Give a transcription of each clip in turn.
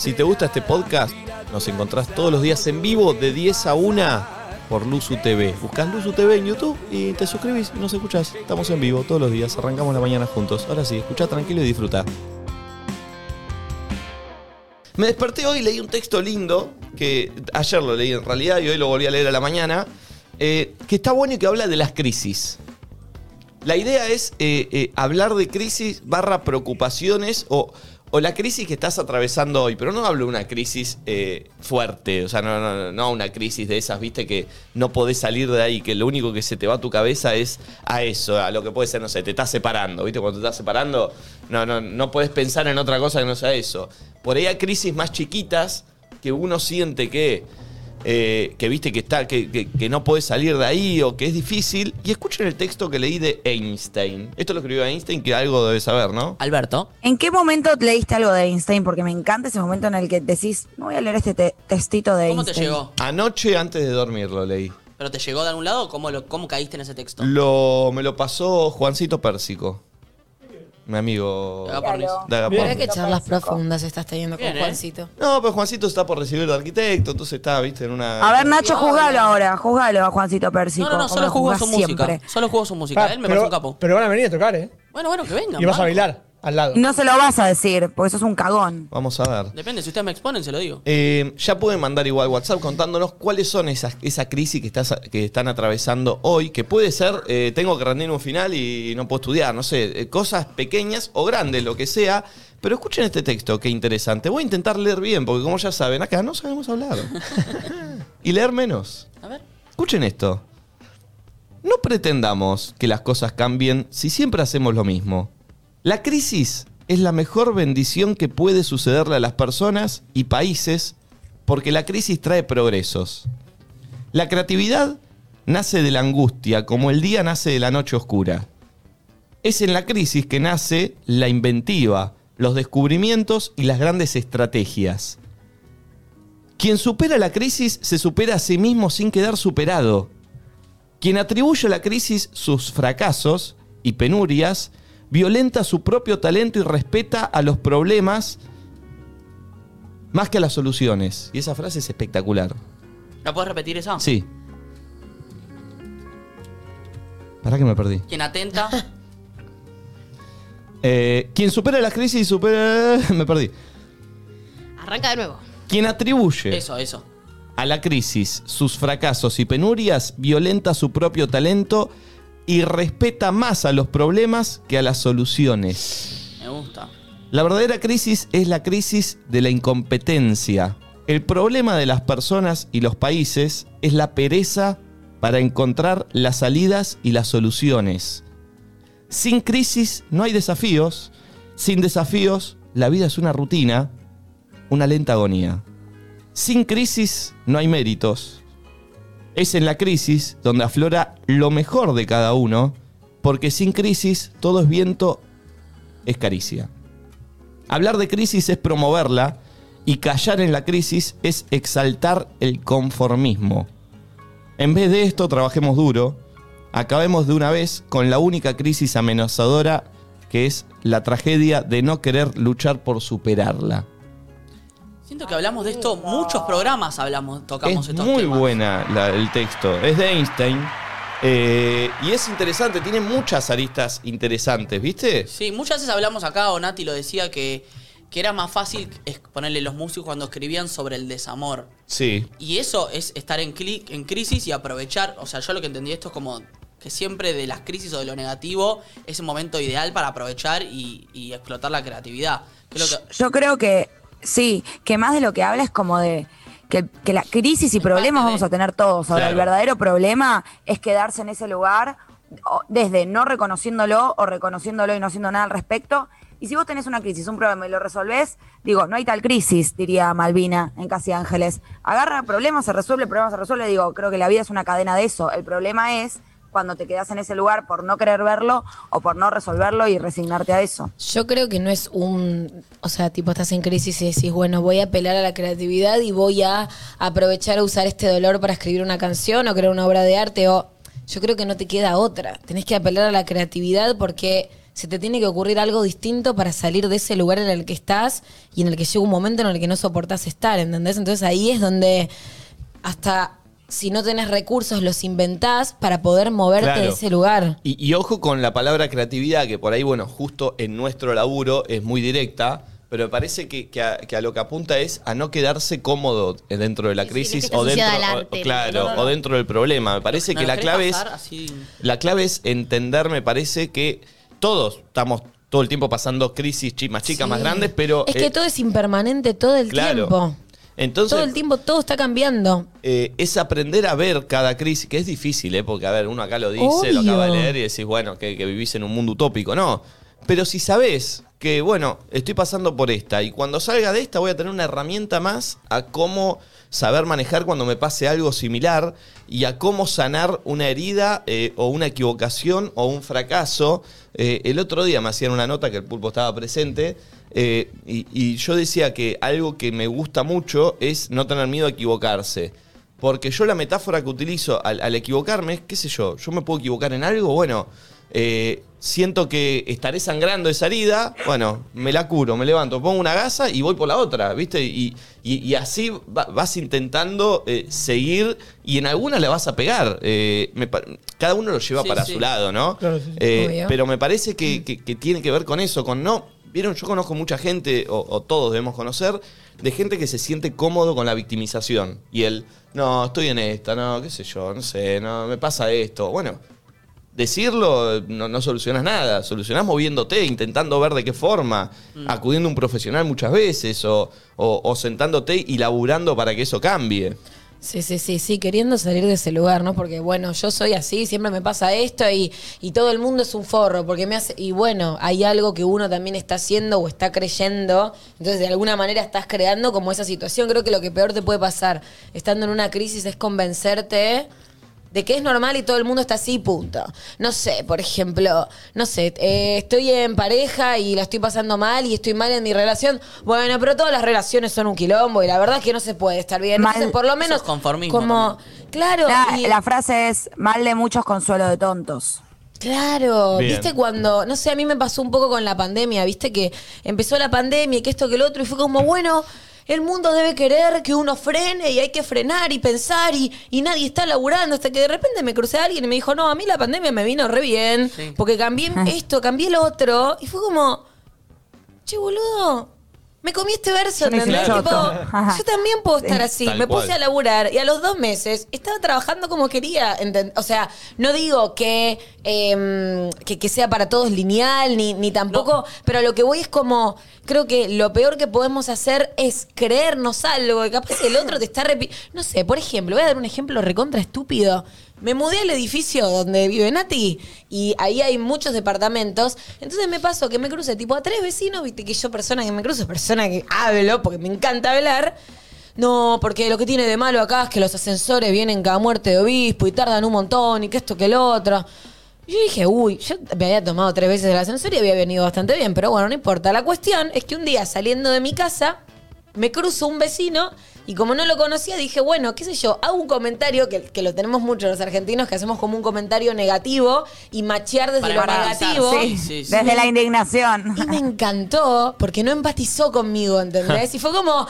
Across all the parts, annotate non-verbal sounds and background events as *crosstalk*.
Si te gusta este podcast, nos encontrás todos los días en vivo de 10 a 1 por Luzu TV. Buscás Luzu TV en YouTube y te suscribís y nos escuchás. Estamos en vivo todos los días, arrancamos la mañana juntos. Ahora sí, escucha tranquilo y disfruta. Me desperté hoy y leí un texto lindo, que ayer lo leí en realidad y hoy lo volví a leer a la mañana, eh, que está bueno y que habla de las crisis. La idea es eh, eh, hablar de crisis barra preocupaciones o, o la crisis que estás atravesando hoy, pero no hablo de una crisis eh, fuerte, o sea, no, no, no una crisis de esas, viste, que no podés salir de ahí, que lo único que se te va a tu cabeza es a eso, a lo que puede ser, no sé, te estás separando, viste, cuando te estás separando, no, no, no puedes pensar en otra cosa que no sea eso. Por ahí hay crisis más chiquitas que uno siente que eh, que viste que está, que, que- que no podés salir de ahí o que es difícil. Y escuchen el texto que leí de Einstein. Esto lo escribió Einstein, que algo debe saber, ¿no? Alberto. ¿En qué momento leíste algo de Einstein? Porque me encanta ese momento en el que decís, no voy a leer este te- textito de ¿Cómo te Einstein. llegó? Anoche antes de dormir lo leí. ¿Pero te llegó de algún lado o cómo, lo- cómo caíste en ese texto? Lo, me lo pasó Juancito Pérsico. Mi amigo. De Agapornis. de Agapornis. Mirá qué charlas profundas estás teniendo Bien, con ¿eh? Juancito. No, pero Juancito está por recibir de arquitecto, entonces está, viste, en una. A ver, Nacho, juzgalo ahora. Juzgalo a Juancito Pérsico. No, no, solo lo jugó su música. Solo jugó su música. Él me pero, parece un capo. pero van a venir a tocar, ¿eh? Bueno, bueno, que vengan. Y vas a bailar al lado. No se lo vas a decir, porque sos un cagón. Vamos a ver. Depende, si ustedes me exponen, se lo digo. Eh, ya pueden mandar igual WhatsApp contándonos cuáles son esas, esa crisis que, estás, que están atravesando hoy, que puede ser, eh, tengo que rendir un final y no puedo estudiar, no sé, eh, cosas pequeñas o grandes, lo que sea. Pero escuchen este texto, qué interesante. Voy a intentar leer bien, porque como ya saben, acá no sabemos hablar. *laughs* y leer menos. A ver. Escuchen esto. No pretendamos que las cosas cambien si siempre hacemos lo mismo. La crisis es la mejor bendición que puede sucederle a las personas y países porque la crisis trae progresos. La creatividad nace de la angustia como el día nace de la noche oscura. Es en la crisis que nace la inventiva, los descubrimientos y las grandes estrategias. Quien supera la crisis se supera a sí mismo sin quedar superado. Quien atribuye a la crisis sus fracasos y penurias, violenta su propio talento y respeta a los problemas más que a las soluciones. Y esa frase es espectacular. ¿La puedes repetir esa? Sí. ¿Para que me perdí? Quien atenta. *laughs* Eh, quien supera la crisis supera... *laughs* me perdí. Arranca de nuevo. Quien atribuye Eso, eso. a la crisis sus fracasos y penurias, violenta su propio talento y respeta más a los problemas que a las soluciones. Me gusta. La verdadera crisis es la crisis de la incompetencia. El problema de las personas y los países es la pereza para encontrar las salidas y las soluciones. Sin crisis no hay desafíos. Sin desafíos, la vida es una rutina, una lenta agonía. Sin crisis no hay méritos. Es en la crisis donde aflora lo mejor de cada uno, porque sin crisis todo es viento, es caricia. Hablar de crisis es promoverla y callar en la crisis es exaltar el conformismo. En vez de esto, trabajemos duro, acabemos de una vez con la única crisis amenazadora que es la tragedia de no querer luchar por superarla. Siento que hablamos de esto, muchos programas hablamos, tocamos es estos muy temas. buena la- el texto. Es de Einstein. eh, y es interesante, tiene muchas aristas interesantes, ¿viste? Sí, muchas veces hablamos acá, o Nati lo decía, que, que era más fácil es- ponerle los músicos cuando escribían sobre el desamor. Sí. Y eso es estar en, cli- en crisis y aprovechar. O sea, yo lo que entendí esto es como que siempre de las crisis o de lo negativo es un momento ideal para aprovechar y, y explotar la creatividad. Creo que, Yo creo que sí, que más de lo que habla es como de que, que la crisis y problemas vamos a tener todos. Ahora, Claro. el verdadero problema es quedarse en ese lugar desde no reconociéndolo o reconociéndolo y no haciendo nada al respecto. Y si vos tenés una crisis, un problema y lo resolvés, digo, no hay tal crisis, diría Malvina en Casi Ángeles. Agarra problemas, se resuelve, el problema se resuelve. Digo, creo que la vida es una cadena de eso. El problema es cuando te quedas en ese lugar por no querer verlo o por no resolverlo y resignarte a eso. Yo creo que no es un, o sea, tipo estás en crisis y decís, bueno, voy a apelar a la creatividad y voy a aprovechar a usar este dolor para escribir una canción o crear una obra de arte o yo creo que no te queda otra. Tenés que apelar a la creatividad porque se te tiene que ocurrir algo distinto para salir de ese lugar en el que estás y en el que llega un momento en el que no soportás estar, ¿entendés? Entonces ahí es donde hasta si no tenés recursos los inventás para poder moverte Claro. de ese lugar. Y, y ojo con la palabra creatividad, que por ahí, bueno, justo en nuestro laburo es muy directa, pero me parece que, que a, que a lo que apunta es a no quedarse cómodo dentro de la Sí, sí, crisis que o dentro, o- claro, no, no, no. o dentro del problema. Me parece ¿Me que la clave es la clave es entender, me parece que todos estamos todo el tiempo pasando crisis chi- más chicas, Sí. más grandes, pero Es que eh, todo es impermanente todo el claro. tiempo. Entonces todo el tiempo todo está cambiando. eh, es aprender a ver cada crisis, que es difícil, ¿eh? porque a ver, uno acá lo dice, lo acaba de leer y decís, bueno, que, que vivís en un mundo utópico. No, pero si sabés que, bueno, estoy pasando por esta y cuando salga de esta voy a tener una herramienta más a cómo saber manejar cuando me pase algo similar y a cómo sanar una herida eh, o una equivocación o un fracaso. Eh, el otro día me hacían una nota que el pulpo estaba presente. Eh, y, y yo decía que algo que me gusta mucho es no tener miedo a equivocarse. Porque yo la metáfora que utilizo al, al equivocarme es, qué sé yo, yo me puedo equivocar en algo, bueno, eh, siento que estaré sangrando esa herida, bueno, me la curo, me levanto, pongo una gasa y voy por la otra, ¿viste? Y, y- y así va- vas intentando eh, seguir y en alguna le vas a pegar. Eh, me cada uno lo lleva Sí, para sí. su lado, ¿no? Claro, sí, sí. Eh, Obvio. pero me parece que, que- que tiene que ver con eso, con no. Vieron, yo conozco mucha gente, o, o todos debemos conocer, de gente que se siente cómodo con la victimización. Y el, no, estoy en esta, no, qué sé yo, no sé, no, me pasa esto. Bueno, decirlo no, no solucionas nada, solucionás moviéndote, intentando ver de qué forma, acudiendo a un profesional muchas veces, o, o- o sentándote y laburando para que eso cambie. Sí, sí, sí, sí, queriendo salir de ese lugar, ¿no? Porque bueno, yo soy así, siempre me pasa esto y, y todo el mundo es un forro, porque me hace, y bueno, hay algo que uno también está haciendo o está creyendo, entonces de alguna manera estás creando como esa situación. Creo que lo que peor te puede pasar estando en una crisis es convencerte de que es normal y todo el mundo está así, punto. No sé, por ejemplo, no sé, eh, estoy en pareja y la estoy pasando mal y estoy mal en mi relación. Bueno, pero todas las relaciones son un quilombo y la verdad es que no se puede estar bien. Mal. Entonces, por lo menos, conformismo como, claro, La, y- la frase es mal de muchos consuelo de tontos. Claro, Bien. viste cuando, no sé, a mí me pasó un poco con la pandemia, viste que empezó la pandemia y que esto que el otro y fue como, bueno, el mundo debe querer que uno frene y hay que frenar y pensar y, y nadie está laburando hasta que de repente me crucé a alguien y me dijo, no, a mí la pandemia me vino re bien Sí. porque cambié esto, cambié lo otro y fue como, che boludo. Me comí este verso, ¿entendés? el Tipo, yo también puedo estar así. Tal me puse cual. a laburar y a los dos meses estaba trabajando como quería. O sea, no digo que, em, que, que sea para todos lineal, ni, ni tampoco, pero a lo que voy es como, creo que lo peor que podemos hacer es creernos algo, y capaz el otro te está repitiendo. No sé, por ejemplo, voy a dar un ejemplo recontra estúpido. Me mudé al edificio donde vive Nati y ahí hay muchos departamentos. Entonces me pasó que me crucé tipo a tres vecinos, viste que yo persona que me cruzo, persona que hablo, porque me encanta hablar. No, porque lo que tiene de malo acá es que los ascensores vienen cada muerte de obispo y tardan un montón y que esto que el otro. Y Yo dije, uy, yo me había tomado tres veces el ascensor y había venido bastante bien, pero bueno, no importa. La cuestión es que un día saliendo de mi casa, me cruzo un vecino y como no lo conocía, dije, bueno, qué sé yo, hago un comentario que, que lo tenemos mucho los argentinos, que hacemos como un comentario negativo y machear desde Para lo negativo. sí, sí, sí. Desde la indignación. Y me encantó porque no empatizó conmigo, ¿entendés? *laughs* Y fue como,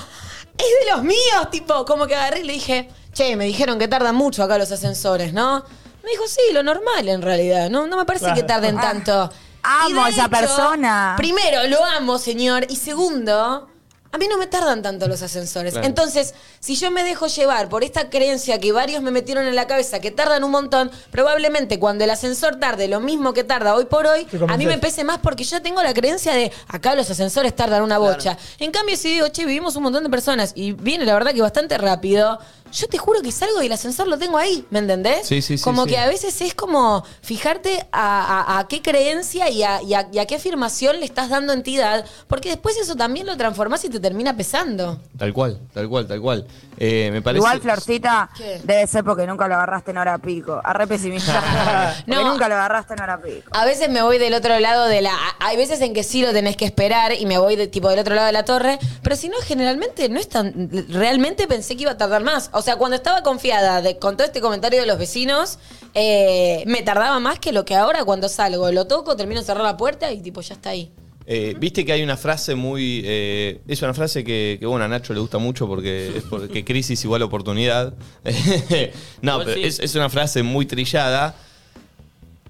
es de los míos, tipo, como que agarré y le dije, che, me dijeron que tardan mucho acá los ascensores, ¿no? Me dijo, sí, lo normal en realidad, no, no me parece Claro. que tarden Ah, tanto. amo de a esa persona. Primero, lo amo, señor. Y segundo, a mí no me tardan tanto los ascensores. Claro. Entonces, si yo me dejo llevar por esta creencia que varios me metieron en la cabeza que tardan un montón, probablemente cuando el ascensor tarde lo mismo que tarda hoy por hoy, a mí convences. me pese más porque yo tengo la creencia de acá los ascensores tardan una Claro. bocha. En cambio, si digo, che, vivimos un montón de personas y viene la verdad que bastante rápido, yo te juro que salgo y el ascensor lo tengo ahí, ¿me entendés? Sí, sí, sí, Como sí. que a veces es como fijarte a, a- a qué creencia y a, y a- y a qué afirmación le estás dando entidad, porque después eso también lo transformás y te te termina pesando. Tal cual, tal cual, tal cual. Eh, me parece. Igual, Florcita, ¿Qué? debe ser porque nunca lo agarraste en hora pico. Arre pesimista. *laughs* porque No. nunca lo agarraste en hora pico. A veces me voy del otro lado de la. Hay veces en que sí lo tenés que esperar y me voy de, tipo del otro lado de la torre, pero si no, generalmente no es tan. Realmente pensé que iba a tardar más. O sea, cuando estaba confiada de, con todo este comentario de los vecinos, eh, me tardaba más que lo que ahora cuando salgo. Lo toco, termino de cerrar la puerta y tipo ya está ahí. Eh, Viste que hay una frase muy. eh, es una frase que, que, bueno, a Nacho le gusta mucho porque *laughs* es porque crisis igual oportunidad. *laughs* no, pero es, es una frase muy trillada.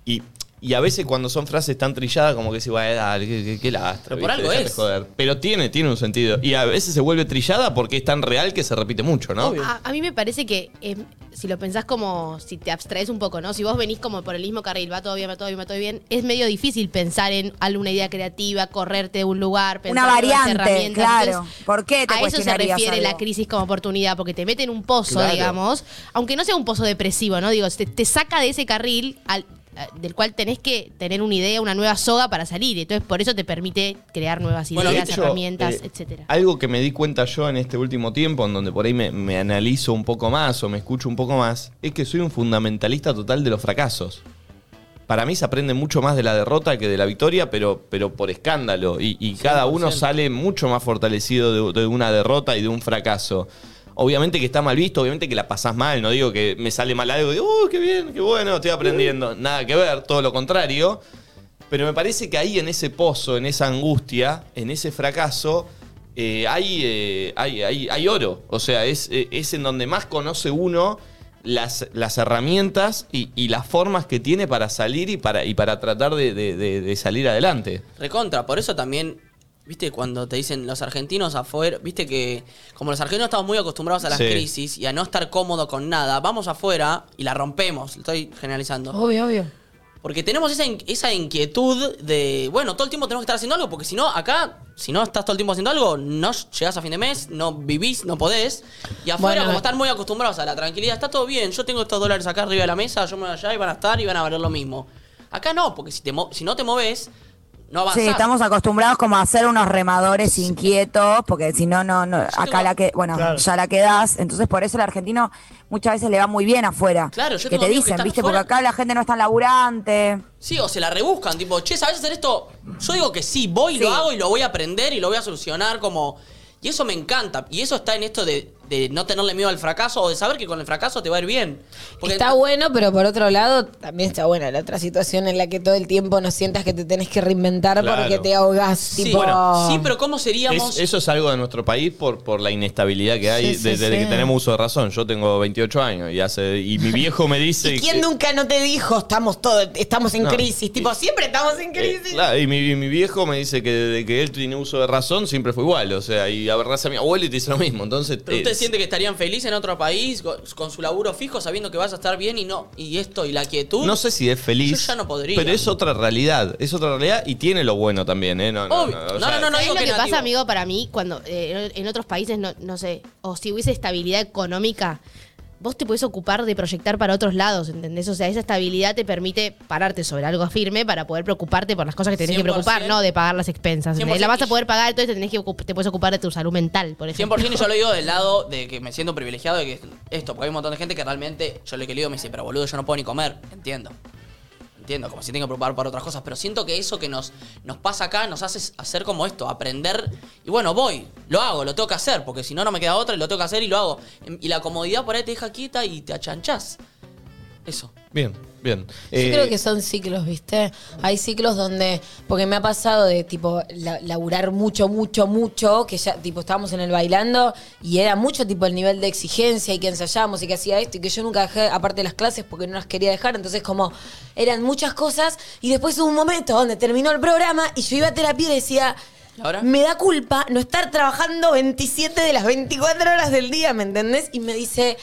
Y, y a veces cuando son frases tan trilladas, como que se va a dar, qué, qué, lastra. Pero por algo Dejate es. joder. Pero tiene, tiene un sentido. Y a veces se vuelve trillada porque es tan real que se repite mucho, ¿no? A, a mí me parece que eh, si lo pensás como, si te abstraes un poco, ¿no? Si vos venís como por el mismo carril, va todo bien, va todo bien, va todo bien, es medio difícil pensar en alguna idea creativa, correrte de un lugar, pensar Una variante, herramientas. claro. Entonces, ¿Por qué te A eso se refiere la crisis como oportunidad, porque te mete en un pozo, Claro. digamos, aunque no sea un pozo depresivo, ¿no? Digo, te, te saca de ese carril al- del cual tenés que tener una idea, una nueva soga para salir. Entonces, por eso te permite crear nuevas ideas, hecho, herramientas, eh, etcétera. Algo que me di cuenta yo en este último tiempo, en donde por ahí me, me analizo un poco más o me escucho un poco más, es que soy un fundamentalista total de los fracasos. Para mí se aprende mucho más de la derrota que de la victoria, pero, pero por escándalo. Y, y cada uno 100%. sale mucho más fortalecido de, de una derrota y de un fracaso. Obviamente que está mal visto, obviamente que la pasás mal, no digo que me sale mal algo digo, ¡uh, qué bien, qué bueno, estoy aprendiendo! Nada que ver, todo lo contrario. Pero me parece que ahí en ese pozo, en esa angustia, en ese fracaso, eh, hay, eh, hay, hay- hay oro. O sea, es, eh, es en donde más conoce uno las, las herramientas y, y las formas que tiene para salir y para, y para tratar de, de- de- de salir adelante. Recontra, por eso también, viste, cuando te dicen los argentinos afuera, viste que como los argentinos estamos muy acostumbrados a las Sí. crisis y a no estar cómodo con nada, vamos afuera y la rompemos, estoy generalizando. Obvio, obvio. Porque tenemos esa, in- esa inquietud de, bueno, todo el tiempo tenemos que estar haciendo algo, porque si no, acá, si no estás todo el tiempo haciendo algo, no llegás a fin de mes, no vivís, no podés. Y afuera, Bueno, como están muy acostumbrados a la tranquilidad, está todo bien, yo tengo estos dólares acá arriba de la mesa, yo me voy allá y van a estar y van a valer lo mismo. Acá no, porque si, te mo- si no te moves, no avanzás. Sí, estamos acostumbrados como a ser unos remadores inquietos, porque si no, no, no, acá la que, bueno, Claro. ya la quedás, entonces por eso el argentino muchas veces le va muy bien afuera. Claro, yo que te que dicen, viste, afuera. porque acá la gente no es tan laburante. Sí, o se la rebuscan, tipo, che, ¿sabes hacer esto? Yo digo que sí, voy y lo Sí. hago y lo voy a aprender y lo voy a solucionar como... Y eso me encanta. Y eso está en esto de, de no tenerle miedo al fracaso o de saber que con el fracaso te va a ir bien. Porque está bueno, pero por otro lado, también está buena la otra situación en la que todo el tiempo no sientas que te tenés que reinventar Claro. porque te ahogas. Sí, tipo... bueno, sí, pero ¿cómo seríamos? Es- eso es algo de nuestro país por, por la inestabilidad que hay Sí, sí, desde sí. que tenemos uso de razón. Yo tengo 28 años y hace y mi viejo me dice... ¿Y quién que- nunca no te dijo estamos todos, estamos en No. crisis? Tipo, siempre estamos en Eh, crisis. claro, y mi, mi viejo me dice que desde que él tiene uso de razón siempre fue igual. O sea, y agarrás a mi abuelo y te dice lo mismo. Entonces, ¿Pero usted eh, siente que estarían felices en otro país con, con su laburo fijo sabiendo que vas a estar bien y no y esto y la quietud? no sé si es feliz. Yo ya no podría. Pero es otra realidad. Es otra realidad y tiene lo bueno también, ¿eh? No, no, Obvio. no, o No, sea, no, no, ¿Sabés digo lo que pasa, amigo, para mí, cuando eh, en otros países, no, no sé, o si hubiese estabilidad económica, vos te podés ocupar de proyectar para otros lados, ¿entendés? O sea, esa estabilidad te permite pararte sobre algo firme para poder preocuparte por las cosas que tenés que 100%. preocupar, no de pagar las expensas. ¿entendés? 100% La vas a poder pagar, entonces te, tenés que, te puedes ocupar de tu salud mental, por ejemplo. 100% y yo lo digo del lado de que me siento privilegiado de que esto, porque hay un montón de gente que realmente, yo lo que le digo me dice, pero boludo, yo no puedo ni comer, entiendo. Como si tengo que preocupar por otras cosas, pero siento que eso que nos, nos pasa acá nos hace hacer como esto, aprender. Y bueno, voy, lo hago, lo tengo que hacer, porque si no, no me queda otra y lo tengo que hacer y lo hago. Y la comodidad por ahí te deja quieta y te achanchás. Eso. Bien, bien. Yo Eh, creo que son ciclos, ¿viste? Hay ciclos donde, porque me ha pasado de tipo la- laburar mucho, mucho, mucho, que ya tipo estábamos en el bailando y era mucho tipo el nivel de exigencia y que ensayábamos y que hacía esto y que yo nunca dejé aparte de las clases porque no las quería dejar, entonces como eran muchas cosas y después hubo un momento donde terminó el programa y yo iba a terapia y decía... Me da culpa no estar trabajando 27 de las 24 horas del día, ¿me entendés? Y me dice,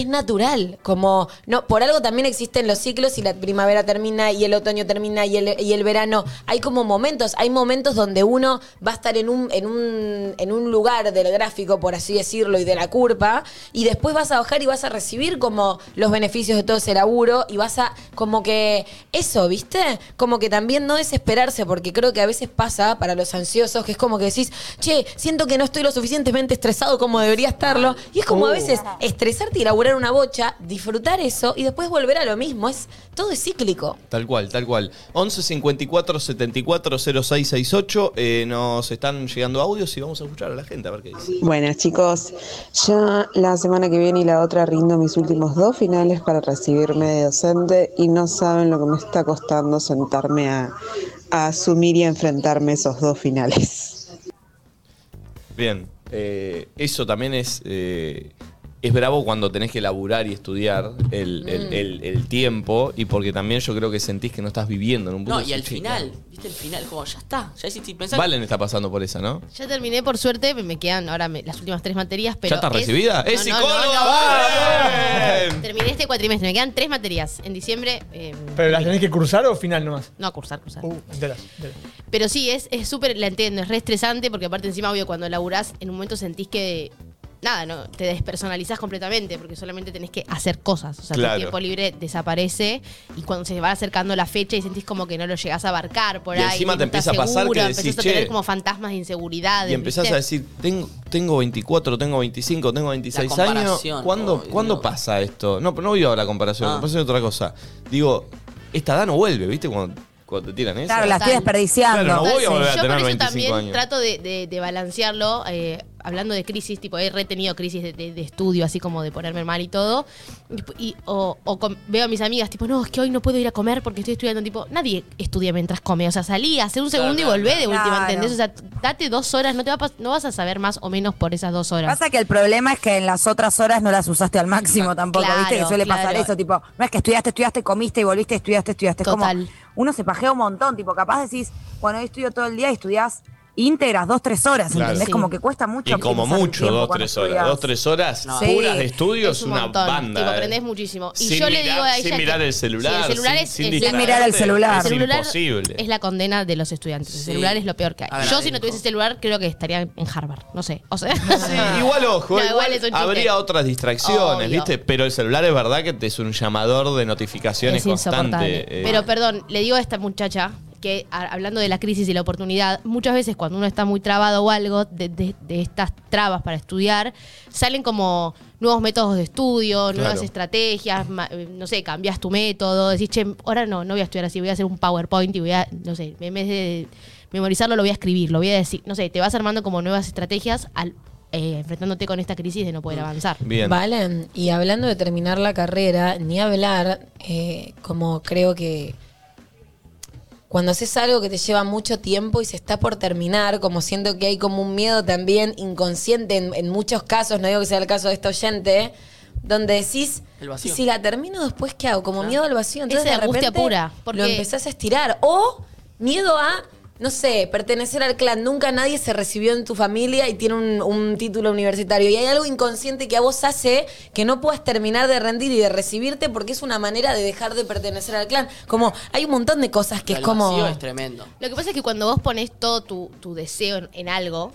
es natural. Como, no, por algo también existen los ciclos y la primavera termina y el otoño termina y el, y el verano. Hay como momentos, hay momentos donde uno va a estar en un, en un, en un lugar del gráfico, por así decirlo, y de la curva, y después vas a bajar y vas a recibir como los beneficios de todo ese laburo y vas a, como que, eso, ¿viste? Como que también no desesperarse, porque creo que a veces pasa para los ansiosos, que es como que decís, che, siento que no estoy lo suficientemente estresado como debería estarlo. Y es como a veces estresarte y una bocha, disfrutar eso y después volver a lo mismo. Es, todo es cíclico. Tal cual, tal cual. 11 54 74 0668. eh, nos están llegando audios y vamos a escuchar a la gente a ver qué dice. Buenas chicos, ya la semana que viene y la otra rindo mis últimos dos finales para recibirme de docente y no saben lo que me está costando sentarme a, a asumir y a enfrentarme esos dos finales. Bien, eh, eso también es, eh, es bravo cuando tenés que laburar y estudiar el, Mm. el- el- el tiempo y porque también yo creo que sentís que no estás viviendo en un punto. No, y al decís, "Che, final, ¿viste el final? Como ya está. Ya hiciste pensar. Valen está pasando por esa, ¿no? Ya terminé por suerte, me quedan ahora me- las últimas tres materias, pero. ¿Ya estás es- recibida? ¡Es No, no, psicóloga! no, no. ¡Vamos! Terminé este cuatrimestre, me quedan tres materias. En diciembre. eh, ¿Pero las tenés que cursar o final nomás? No, cursar, cursar. Uh, de las- de las- Pero sí, es es súper, la entiendo, es re estresante porque aparte encima, obvio, cuando laburás, en un momento sentís que, nada, no, te despersonalizás completamente porque solamente tenés que hacer cosas. O sea, Claro. tu tiempo libre desaparece y cuando se va acercando la fecha y sentís como que no lo llegás a abarcar por Y ahí. encima no te empieza a pasar que decís, empezás a tener "Che". como fantasmas de inseguridad. Y empezás a decir, tengo, tengo 24, tengo 25, tengo 26 La años. ¿Cuándo, oh, ¿cuándo no. pasa esto? No, pero no voy a la comparación, Ah. me pasa otra cosa. Digo, esta edad no vuelve, ¿viste? Cuando, cuando te tiran eso. Claro, la estoy desperdiciando. Claro, no voy a Sí, volver a yo tener por eso 25 también años. trato de, de- de balancearlo, eh, hablando de crisis, tipo, he retenido crisis de, de- de estudio, así como de ponerme mal y todo. Y, y- o o con- veo a mis amigas, tipo, no, es que hoy no puedo ir a comer porque estoy estudiando. Tipo, nadie estudia mientras come. O sea, salí, hace un segundo claro, y volvé de última, claro. ¿entendés? O sea, date dos horas, no, te va a pas- no vas a saber más o menos por esas dos horas. Pasa que el problema es que en las otras horas no las usaste al máximo tampoco, Claro, ¿viste? Que suele pasar claro. eso, tipo, no es que estudiaste, estudiaste, comiste y volviste, estudiaste, estudiaste. Es Total. como, uno se pajea un montón, tipo, capaz decís, bueno, hoy estudio todo el día y estudiás íntegras, dos, tres horas, Claro. ¿entendés? Sí. Como que cuesta mucho. Y como el mucho, tiempo dos, cuando tres horas. estudiás. Dos, tres horas No. puras Sí. de estudio es, un una montón, banda. Tipo, eh. aprendés muchísimo. Y Sin yo le mirar- digo a ella. Sin que- mirar el Sí, celular. el celular sin, es, sin es- Sin mirar el celular. Es celular imposible. es la condena de los estudiantes. El Sí. celular es lo peor que hay. Yo, si no tuviese celular, creo que estaría en Harvard. No sé. O sea. Sí, *laughs* igual ojo, No, igual, igual es un chiste. habría otras distracciones, Obvio. ¿viste? Pero el celular es verdad que te es un llamador de notificaciones es insoportable. constante. eh. Pero perdón, le digo a esta muchacha que a- hablando de la crisis y la oportunidad, muchas veces cuando uno está muy trabado o algo de, de- de estas trabas para estudiar, salen como nuevos métodos de estudio, nuevas Claro. estrategias, ma- eh, no sé, cambias tu método, decís, che, ahora no, no voy a estudiar así, voy a hacer un PowerPoint y voy a, no sé, en vez de memorizarlo lo voy a escribir, lo voy a decir, no sé, te vas armando como nuevas estrategias al, eh, enfrentándote con esta crisis de no poder avanzar. Bien. Valen, y hablando de terminar la carrera, ni hablar, eh, como creo que cuando haces algo que te lleva mucho tiempo y se está por terminar, como siento que hay como un miedo también inconsciente en, en muchos casos, no digo que sea el caso de esta oyente, donde decís, El vacío. "¿Y si la termino después, ¿qué hago? Como miedo al vacío. Entonces Esa de angustia repente pura, porque- lo empezás a estirar. O miedo a, no sé, pertenecer al clan. Nunca nadie se recibió en tu familia y tiene un, un título universitario. Y hay algo inconsciente que a vos hace que no puedas terminar de rendir y de recibirte porque es una manera de dejar de pertenecer al clan. Como hay un montón de cosas que es como... es tremendo. Lo que pasa es que cuando vos pones todo tu, tu deseo en, en algo,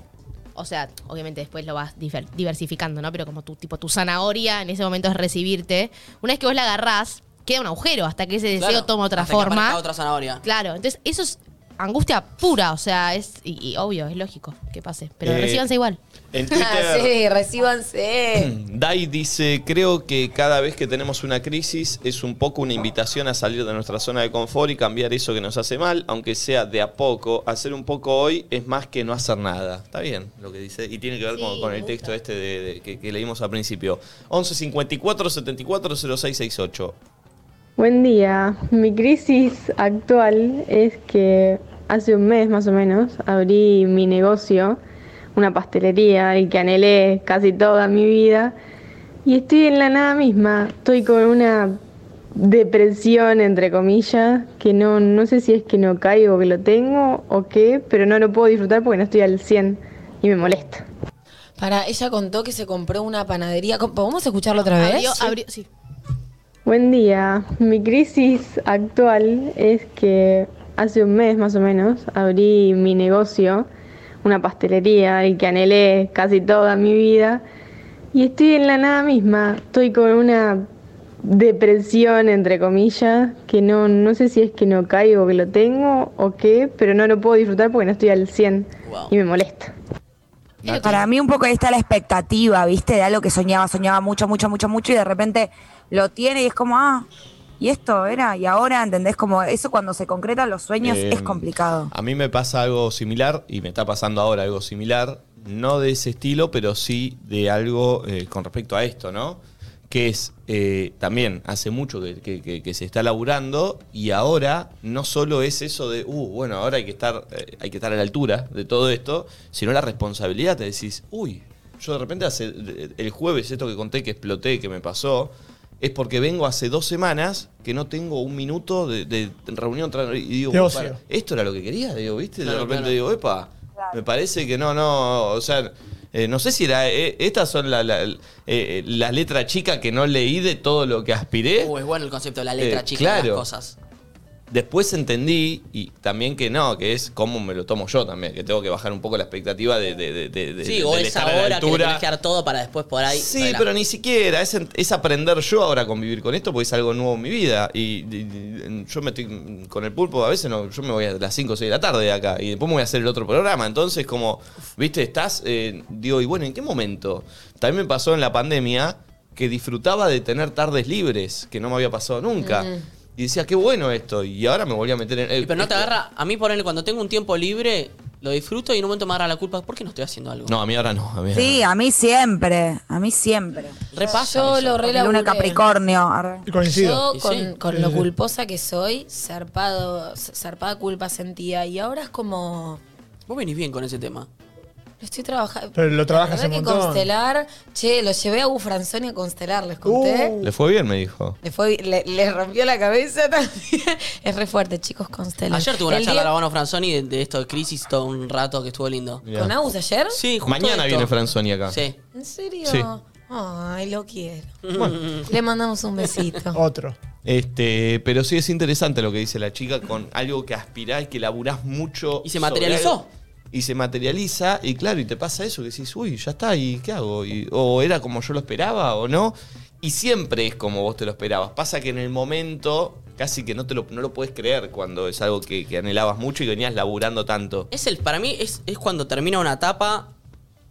o sea, obviamente después lo vas diversificando, ¿no? Pero como tu tipo tu zanahoria en ese momento es recibirte, una vez que vos la agarrás, queda un agujero hasta que ese deseo Claro, toma otra hasta forma. otra zanahoria. Claro, entonces eso es angustia pura, o sea, es y, y obvio, es lógico que pase, pero Eh, recíbanse igual. En *laughs* Ah, Twitter, sí, recíbanse. *clears throat* Dai dice, creo que cada vez que tenemos una crisis es un poco una invitación a salir de nuestra zona de confort y cambiar eso que nos hace mal, aunque sea de a poco. Hacer un poco hoy es más que no hacer nada. Está bien lo que dice. Y tiene que ver con, Sí, con me el gusta. texto este de, de- que, que leímos al principio. 11 54 74 0668. Buen día. Mi crisis actual es que hace un mes más o menos abrí mi negocio, una pastelería, el que anhelé casi toda mi vida, y estoy en la nada misma. Estoy con una depresión, entre comillas, que no, no sé si es que no caigo, que lo tengo o qué, pero no lo puedo disfrutar porque no estoy al 100 y me molesta. Para, ella contó que se compró una panadería. ¿Podemos escucharlo otra vez? Abrió, abrió, sí. Buen día. Mi crisis actual es que hace un mes más o menos abrí mi negocio, una pastelería, el que anhelé casi toda mi vida. Y estoy en la nada misma. Estoy con una depresión, entre comillas, que no, no sé si es que no caigo, que lo tengo o qué, pero no lo puedo disfrutar porque no estoy al 100 Wow. y me molesta. Para mí un poco ahí está la expectativa, ¿viste? De algo que soñaba, soñaba mucho, mucho, mucho, mucho y de repente lo tiene y es como, ah, y esto era, y ahora, ¿entendés? Como eso cuando se concretan los sueños Eh, es complicado. A mí me pasa algo similar y me está pasando ahora algo similar, no de ese estilo, pero sí de algo eh, con respecto a esto, ¿no? Que es eh, también hace mucho que, que- que- que se está laburando y ahora no solo es eso de, uh, bueno, ahora hay que estar, eh, hay que estar a la altura de todo esto, sino la responsabilidad. Te decís, uy, yo de repente hace el jueves esto que conté que exploté, que me pasó, es porque vengo hace dos semanas que no tengo un minuto de, de reunión tra- y digo, De "Uy, ocio. para, esto era lo que quería, digo, ¿viste? Claro, de repente claro. digo, epa, me parece que no, no, o sea, eh, no sé si era, eh, estas son la, la, eh, la letra chica que no leí de todo lo que aspiré. Uh, es bueno el concepto de la letra Eh, chica de claro. las cosas. Después entendí, y también que no, que es cómo me lo tomo yo también, que tengo que bajar un poco la expectativa de, de, de, de- de- Sí, o del es estar a la ahora que le altura. tenés que dar todo para después por ahí. Sí, pero ni siquiera. Es, en- es aprender yo ahora a convivir con esto porque es algo nuevo en mi vida. Y, y- y yo me estoy con el pulpo a veces, no, yo me voy a las 5 o 6 de la tarde de acá y después me voy a hacer el otro programa. Entonces, como, viste, estás, eh, digo, y bueno, ¿en qué momento? También me pasó en la pandemia que disfrutaba de tener tardes libres, que no me había pasado nunca. Y decía, qué bueno esto. Y ahora me volví a meter en. Y pero no te agarra, a mí ponerle cuando tengo un tiempo libre, lo disfruto y en un momento me agarra la culpa, ¿por qué no estoy haciendo algo? No, a mí ahora no. A mí ahora Sí, a mí siempre, a mí siempre. Repasa. Yo eso. lo Luna relaburé. Capricornio. arre. Y coincido. Yo Y con, sí. con Sí, lo sí, sí. culposa que soy, zarpado, zarpada culpa sentía. Y ahora es como. Vos venís bien con ese tema. Estoy trabajando. Pero lo trabajas un que montón. constelar. Che, lo llevé a Bufranzoni a constelar, les conté. Uh. Le fue bien, me dijo. Le, fue, le, le rompió la cabeza también. *laughs* es re fuerte, chicos, constelar. Ayer tuve una El charla día- a Rabano Franzoni de, de esto de crisis todo un rato que estuvo lindo. Mirá. ¿Con Agus ayer? Sí, justo Mañana esto. viene Franzoni acá. Sí. ¿En serio? Sí. Ay, lo quiero. *laughs* Le mandamos un besito. *laughs* Otro. Este, pero sí es interesante lo que dice la chica con algo que aspirás y que laburás mucho. Y se materializó. Y se materializa, y claro, y te pasa eso, que decís, uy, ya está, ¿y qué hago? Y- o era como yo lo esperaba, o no. Y siempre es como vos te lo esperabas. Pasa que en el momento casi que no te lo, no lo puedes creer cuando es algo que, que anhelabas mucho y que venías laburando tanto. Es el, para mí es, es cuando termina una etapa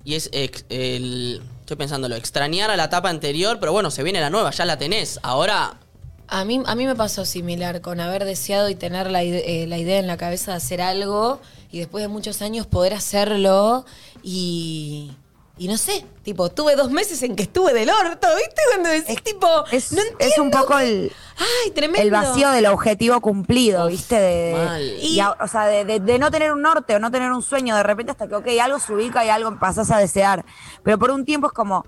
y es ex- el. Estoy pensándolo, extrañar a la etapa anterior, pero bueno, se viene la nueva, ya la tenés. Ahora, A mí, a mí me pasó similar con haber deseado y tener la, ide- eh, la idea en la cabeza de hacer algo y después de muchos años poder hacerlo y, y no sé, tipo, tuve dos meses en que estuve del orto, ¿viste? Cuando decís, tipo, Es, no es un poco el, Ay, tremendo. el vacío del objetivo cumplido, ¿viste? De, mal. y a- o sea, de, de- de no tener un norte o no tener un sueño, de repente hasta que, ok, algo se ubica y algo pasás a desear. Pero por un tiempo es como,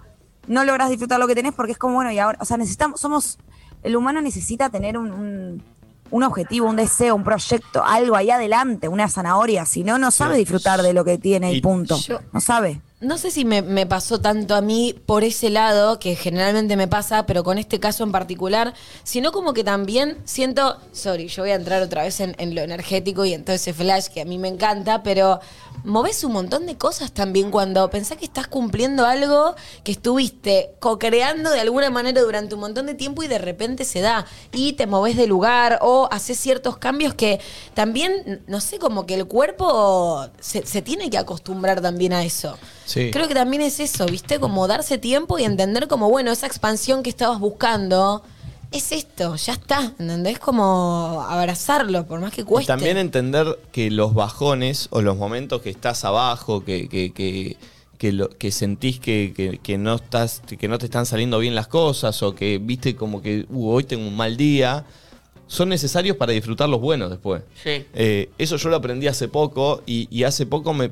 no logras disfrutar lo que tenés porque es como, bueno, y ahora, o sea, necesitamos, somos, el humano necesita tener un, un- un objetivo, un deseo, un proyecto, algo ahí adelante, una zanahoria. Si no, no sabe disfrutar de lo que tiene y punto. yo- no sabe. No sé si me, pasó tanto a mí por ese lado, que generalmente me pasa, pero con este caso en particular, sino como que también siento, sorry, yo voy a entrar otra vez en, lo energético y en todo ese flash que a mí me encanta, pero moves un montón de cosas también cuando pensás que estás cumpliendo algo que estuviste co-creando de alguna manera durante un montón de tiempo y de repente se da y te moves de lugar o haces ciertos cambios que también, no sé, como que el cuerpo se tiene que acostumbrar también a eso. Sí. Creo que también es eso, ¿viste? Como darse tiempo y entender como, bueno, esa expansión que estabas buscando es esto, ya está, ¿entendés? Como abrazarlo, por más que Y cueste. también entender que los bajones o los momentos que estás abajo, que, que, que, que lo- que sentís que, que- que no estás, que no te están saliendo bien las cosas, o que viste como que "Uh, hoy tengo un mal día, son necesarios para disfrutar los buenos después. Sí. Eh, eso yo lo aprendí hace poco, y, y hace poco me.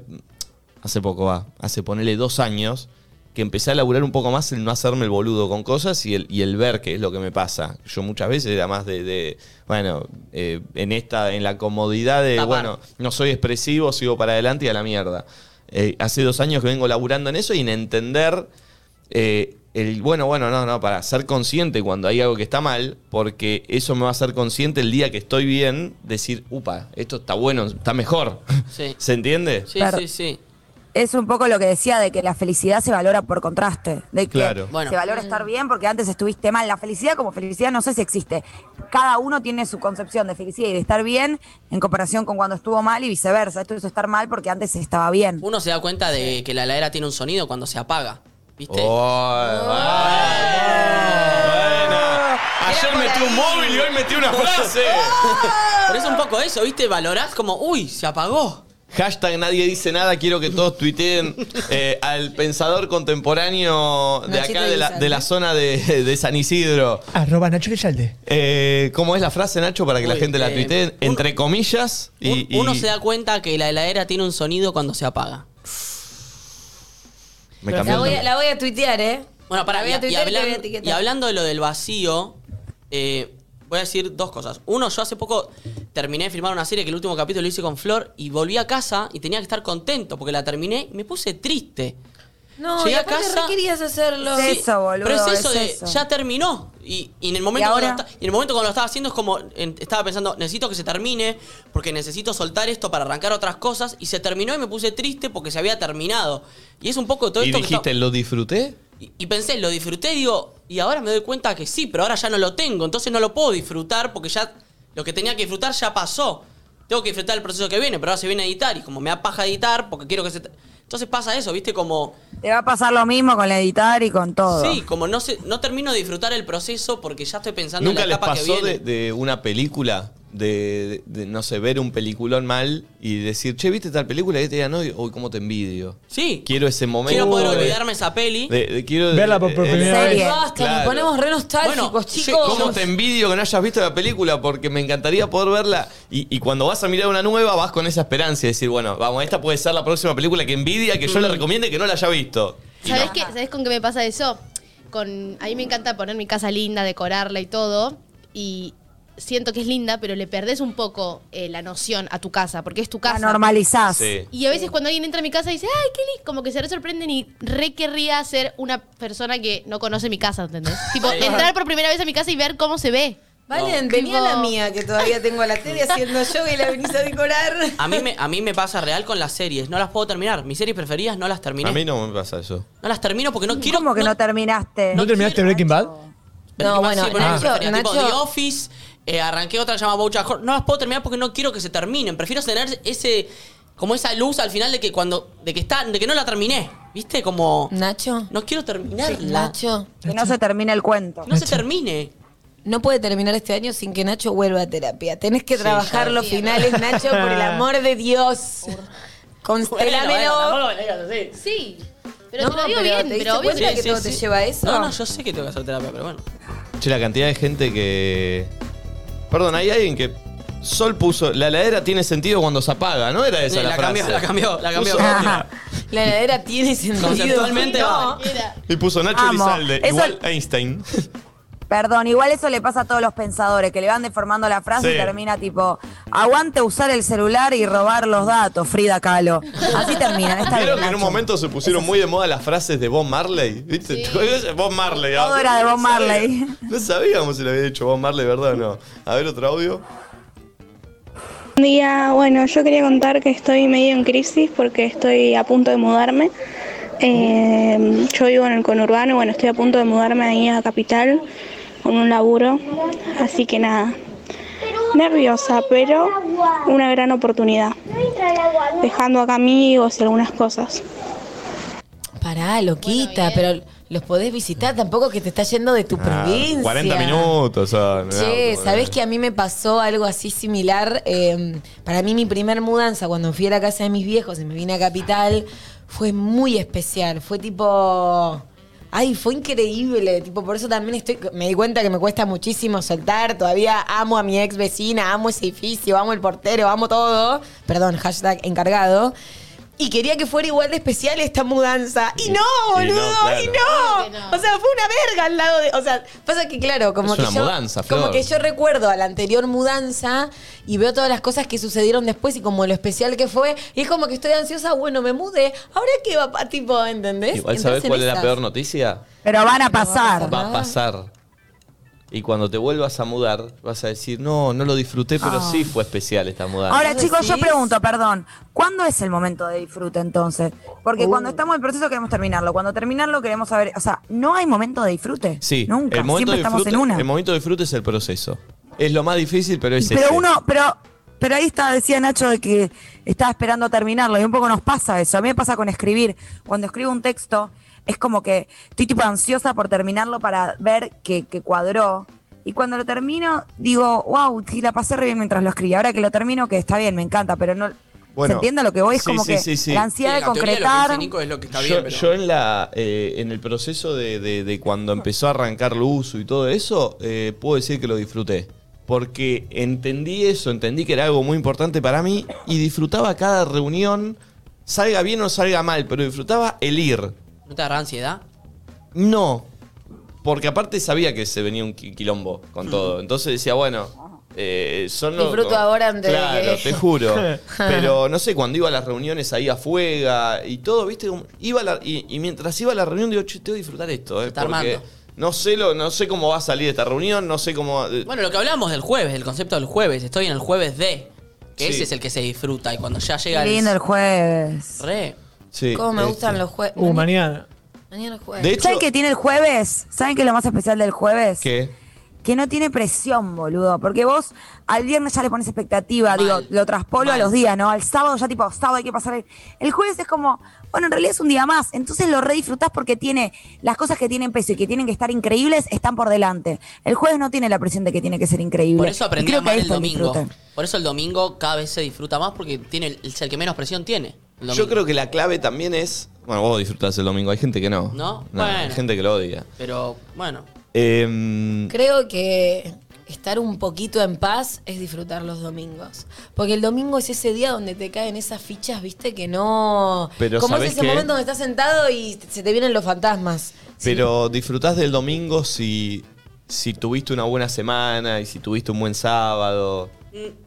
Hace poco va, hace ponerle dos años, que empecé a laburar un poco más el no hacerme el boludo con cosas y el, y el ver qué es lo que me pasa. Yo muchas veces era más de, de, bueno, eh, en esta, en la comodidad de, Tapar. bueno, no soy expresivo, sigo para adelante y a la mierda. eh, hace dos años que vengo laburando en eso y en entender eh, el, bueno, bueno, no, no, para ser consciente cuando hay algo que está mal, porque eso me va a hacer consciente el día que estoy bien, decir, upa, esto está bueno, está mejor. Sí. ¿Se entiende? Sí, sí, sí. Es un poco lo que decía de que la felicidad se valora por contraste. De que Claro. Bueno. se valora estar bien porque antes estuviste mal. La felicidad como felicidad no sé si existe. Cada uno tiene su concepción de felicidad y de estar bien en comparación con cuando estuvo mal y viceversa. Esto es estar mal porque antes estaba bien. Uno se da cuenta de que la heladera tiene un sonido cuando se apaga. ¿Viste? Buena. Ayer metí un móvil y hoy metí una frase. *laughs* Pero es un poco eso, ¿viste? Valorás como, uy, se apagó. Hashtag nadie dice nada, quiero que todos tuiteen eh, al pensador contemporáneo de Nachito acá, de la, Guisante. de la zona de, de San Isidro. Arroba Nacho Quechalde. Eh, ¿Cómo es la frase, Nacho, para que la Uy, gente la eh, tuitee? Entre comillas. Y, Un- Uno y- se da cuenta que la heladera tiene un sonido cuando se apaga. Me cambió La voy, a, la voy a tuitear, ¿eh? Bueno, para La voy a y, y tuitear y te voy a hablan- etiquetar. y hablando de lo del vacío, eh, voy a decir dos cosas. Uno, yo hace poco terminé de filmar una serie que el último capítulo lo hice con Flor y volví a casa y tenía que estar contento porque la terminé y me puse triste. No, Llegué y a aparte casa- re querías hacerlo. Sí. Eso, boludo, Pero es eso es de eso. ya terminó. Y, y en el momento ¿Y cuando ahora? lo esta- y en el momento cuando lo estaba haciendo es como en- estaba pensando, necesito que se termine porque necesito soltar esto para arrancar otras cosas y se terminó y me puse triste porque se había terminado. Y es un poco todo ¿Y esto que dijiste, está- lo disfruté? Y, y pensé, lo disfruté, digo, y ahora me doy cuenta que sí, pero ahora ya no lo tengo, entonces no lo puedo disfrutar porque ya lo que tenía que disfrutar ya pasó. Tengo que disfrutar el proceso que viene, pero ahora se viene a editar y como me da paja editar porque quiero que se... Entonces pasa eso, ¿viste? Como... Te va a pasar lo mismo con la editar y con todo. Sí, como no se, no termino de disfrutar el proceso porque ya estoy pensando ¿Nunca en la les etapa que pasó viene. de, de una película? De, de, no sé, ver un peliculón mal y decir, che, ¿viste tal película? Y te digan, no, uy, cómo te envidio. Sí. Quiero ese momento. Quiero poder de- olvidarme esa peli. de- de- quiero Verla por- primera vez. Basta, Claro. nos ponemos re nostálgicos, Bueno, chicos. ¿Cómo te envidio que no hayas visto la película? Porque me encantaría poder verla. Y, y cuando vas a mirar una nueva, vas con esa esperanza y decir, bueno, vamos, esta puede ser la próxima película que envidia que yo Mm. le recomiende que no la haya visto. Y ¿Sabés, no. qué? ¿Sabés con qué me pasa eso? Con, a mí me encanta poner mi casa linda, decorarla y todo. Y siento que es linda, pero le perdés un poco eh, la noción a tu casa, porque es tu La casa. normalizás. Sí. Y a veces cuando alguien entra a mi casa y dice, ay, qué lindo, como que se re sorprenden y re querría ser una persona que no conoce mi casa, ¿entendés? *laughs* tipo, entrar por primera vez a mi casa y ver cómo se ve. Valen, No. venía la mía, que todavía tengo a la tele *laughs* haciendo yoga y la venís a decorar. A mí, me, a mí me pasa real con las series, no las puedo terminar. Mis series preferidas no las terminé. A mí no me pasa eso. No las termino porque no quiero... ¿Cómo que no, terminaste? ¿No terminaste Breaking Bad? No, bueno, sí, Nacho- prefería, tipo Nacho- The Office, eh, arranqué otra llamada Bojack Horseman. No las puedo terminar porque no quiero que se terminen. Prefiero tener ese como esa luz al final de que cuando de que está de que no la terminé, ¿viste? Como Nacho. no quiero terminarla. Nacho. Que no se termine el cuento. No se termine. No puede terminar este año sin que Nacho vuelva a terapia. Tenés que trabajar los finales, Nacho, por el amor de Dios. Constelámelo. digas así. Sí. Pero No, te lo digo pero bien, ¿te diste pero obvio que que todo te lleva a eso? No, no, yo sé que tengo que hacer terapia, pero bueno. Che, la cantidad de gente que. Perdón, hay alguien que. Sol puso. La heladera tiene sentido cuando se apaga, ¿no? Era esa Sí, la, la frase. cambió, la cambió, la cambió. Puso Ajá. otra. La heladera tiene sentido. Conceptualmente no. Y puso Nacho Amo. Elizalde. Eso- Igual Einstein. *laughs* Perdón, igual eso le pasa a todos los pensadores, que le van deformando la frase Sí. y termina tipo, aguante usar el celular y robar los datos, Frida Kahlo. Así termina, está bien, Vieron que en un momento se pusieron muy de moda las frases de Bob Marley. ¿Viste? Bob Marley. Todo ah, era de no Bob Marley. sabía- No sabíamos si le había dicho Bob Marley, ¿verdad o no? A ver, otro audio. Buen día, bueno, yo quería contar que estoy medio en crisis porque estoy a punto de mudarme. Eh, yo vivo en el conurbano y bueno, estoy a punto de mudarme ahí a Capital con un laburo, así que nada, nerviosa, pero una gran oportunidad, dejando acá amigos y algunas cosas. Pará, loquita, pero los podés visitar tampoco que te está yendo de tu provincia. 40 Ah, minutos. Che, no, ¿sabés eh. que a mí me pasó algo así similar? Eh, para mí mi primer mudanza, cuando fui a la casa de mis viejos y me vine a Capital, fue muy especial. Fue tipo... Ay, fue increíble. Tipo, por eso también estoy... Me di cuenta que me cuesta muchísimo soltar. Todavía amo a mi ex vecina, amo ese edificio, amo el portero, amo todo. Perdón, hashtag encargado. Y quería que fuera igual de especial esta mudanza. Y no, y no, boludo, y no. Claro que no. O sea, fue una verga al lado de. O sea, pasa que, claro, como Es que una yo. mudanza, Flor. como que yo recuerdo a la anterior mudanza y veo todas las cosas que sucedieron después y como lo especial que fue. Y es como que estoy ansiosa, bueno, me mudé. Ahora qué va, tipo, ¿entendés? Igual, Entras ¿sabes en cuál es la peor noticia? Pero van a pasar. Va a pasar. Y cuando te vuelvas a mudar, vas a decir, no, no lo disfruté, pero Ah. sí fue especial esta mudanza. Ahora, chicos, yo decís? pregunto, perdón, ¿cuándo es el momento de disfrute entonces? Porque cuando estamos en el proceso queremos terminarlo, cuando terminarlo queremos saber, o sea, no hay momento de disfrute. sí, Nunca, el momento, siempre de estamos disfrute, en una. el momento de disfrute es el proceso. Es lo más difícil, pero es pero ese. uno, pero, pero ahí está, decía Nacho de que estaba esperando terminarlo y un poco nos pasa eso. A mí me pasa con escribir. Cuando escribo un texto, es como que estoy tipo ansiosa por terminarlo para ver que, que cuadró. Y cuando lo termino, digo, wow, sí, la pasé re bien mientras lo escribí. Ahora que lo termino, que está bien, me encanta, pero no. Bueno, ¿Se entiende lo que voy? Es sí, como sí, que sí, sí. la ansiedad Sí, de lo concretar. lo yo, en la eh, en el proceso de, de- de cuando empezó a arrancar el uso y todo eso, eh, puedo decir que lo disfruté. Porque entendí eso, entendí que era algo muy importante para mí y disfrutaba cada reunión, salga bien o salga mal, pero disfrutaba el ir. ¿No te agarra ansiedad? No, porque aparte sabía que se venía un qui- quilombo con todo. *laughs* Entonces decía, bueno, eh, son los- Disfruto ahora antes de Claro, que- te *laughs* juro. *laughs* Pero no sé, cuando iba a las reuniones ahí a Fuega y todo, ¿viste? Como- Iba a la- y, y mientras iba a la reunión digo, che, tengo que disfrutar esto, ¿eh? está Porque armando. no sé, lo, no sé cómo va a salir esta reunión, no sé cómo... eh, Bueno, lo que hablamos del jueves, del concepto del jueves. Estoy en el jueves de. Que Sí. ese es el que se disfruta. Y cuando ya llega Qué lindo el jueves. Re. Sí, ¿Cómo me este. gustan los jueves? Uh, mañana. Mañana es jueves. De hecho, ¿Saben qué tiene el jueves? ¿Saben qué es lo más especial del jueves? ¿qué? que no tiene presión, boludo. Porque vos al viernes ya le pones expectativa, Mal. digo, lo traspolo a los días, ¿no? Al sábado ya tipo, sábado hay que pasar. El, el jueves es como, bueno, en realidad es un día más. Entonces lo re disfrutás porque tiene las cosas que tienen peso y que tienen que estar increíbles están por delante. El jueves no tiene la presión de que tiene que ser increíble. Por eso aprendí a amar el domingo. Por eso el domingo cada vez se disfruta más porque tiene el- es el que menos presión tiene. Yo creo que la clave también es... Bueno, vos disfrutás el domingo, hay gente que no. ¿No? Hay Bueno. gente que lo odia. Pero bueno. Em, Creo que estar un poquito en paz es disfrutar los domingos. Porque el domingo es ese día donde te caen esas fichas, viste, que no. Pero Como es ¿sabés ese qué? momento donde estás sentado y se te vienen los fantasmas. Pero disfrutás del domingo si, si tuviste una buena semana y si tuviste un buen sábado.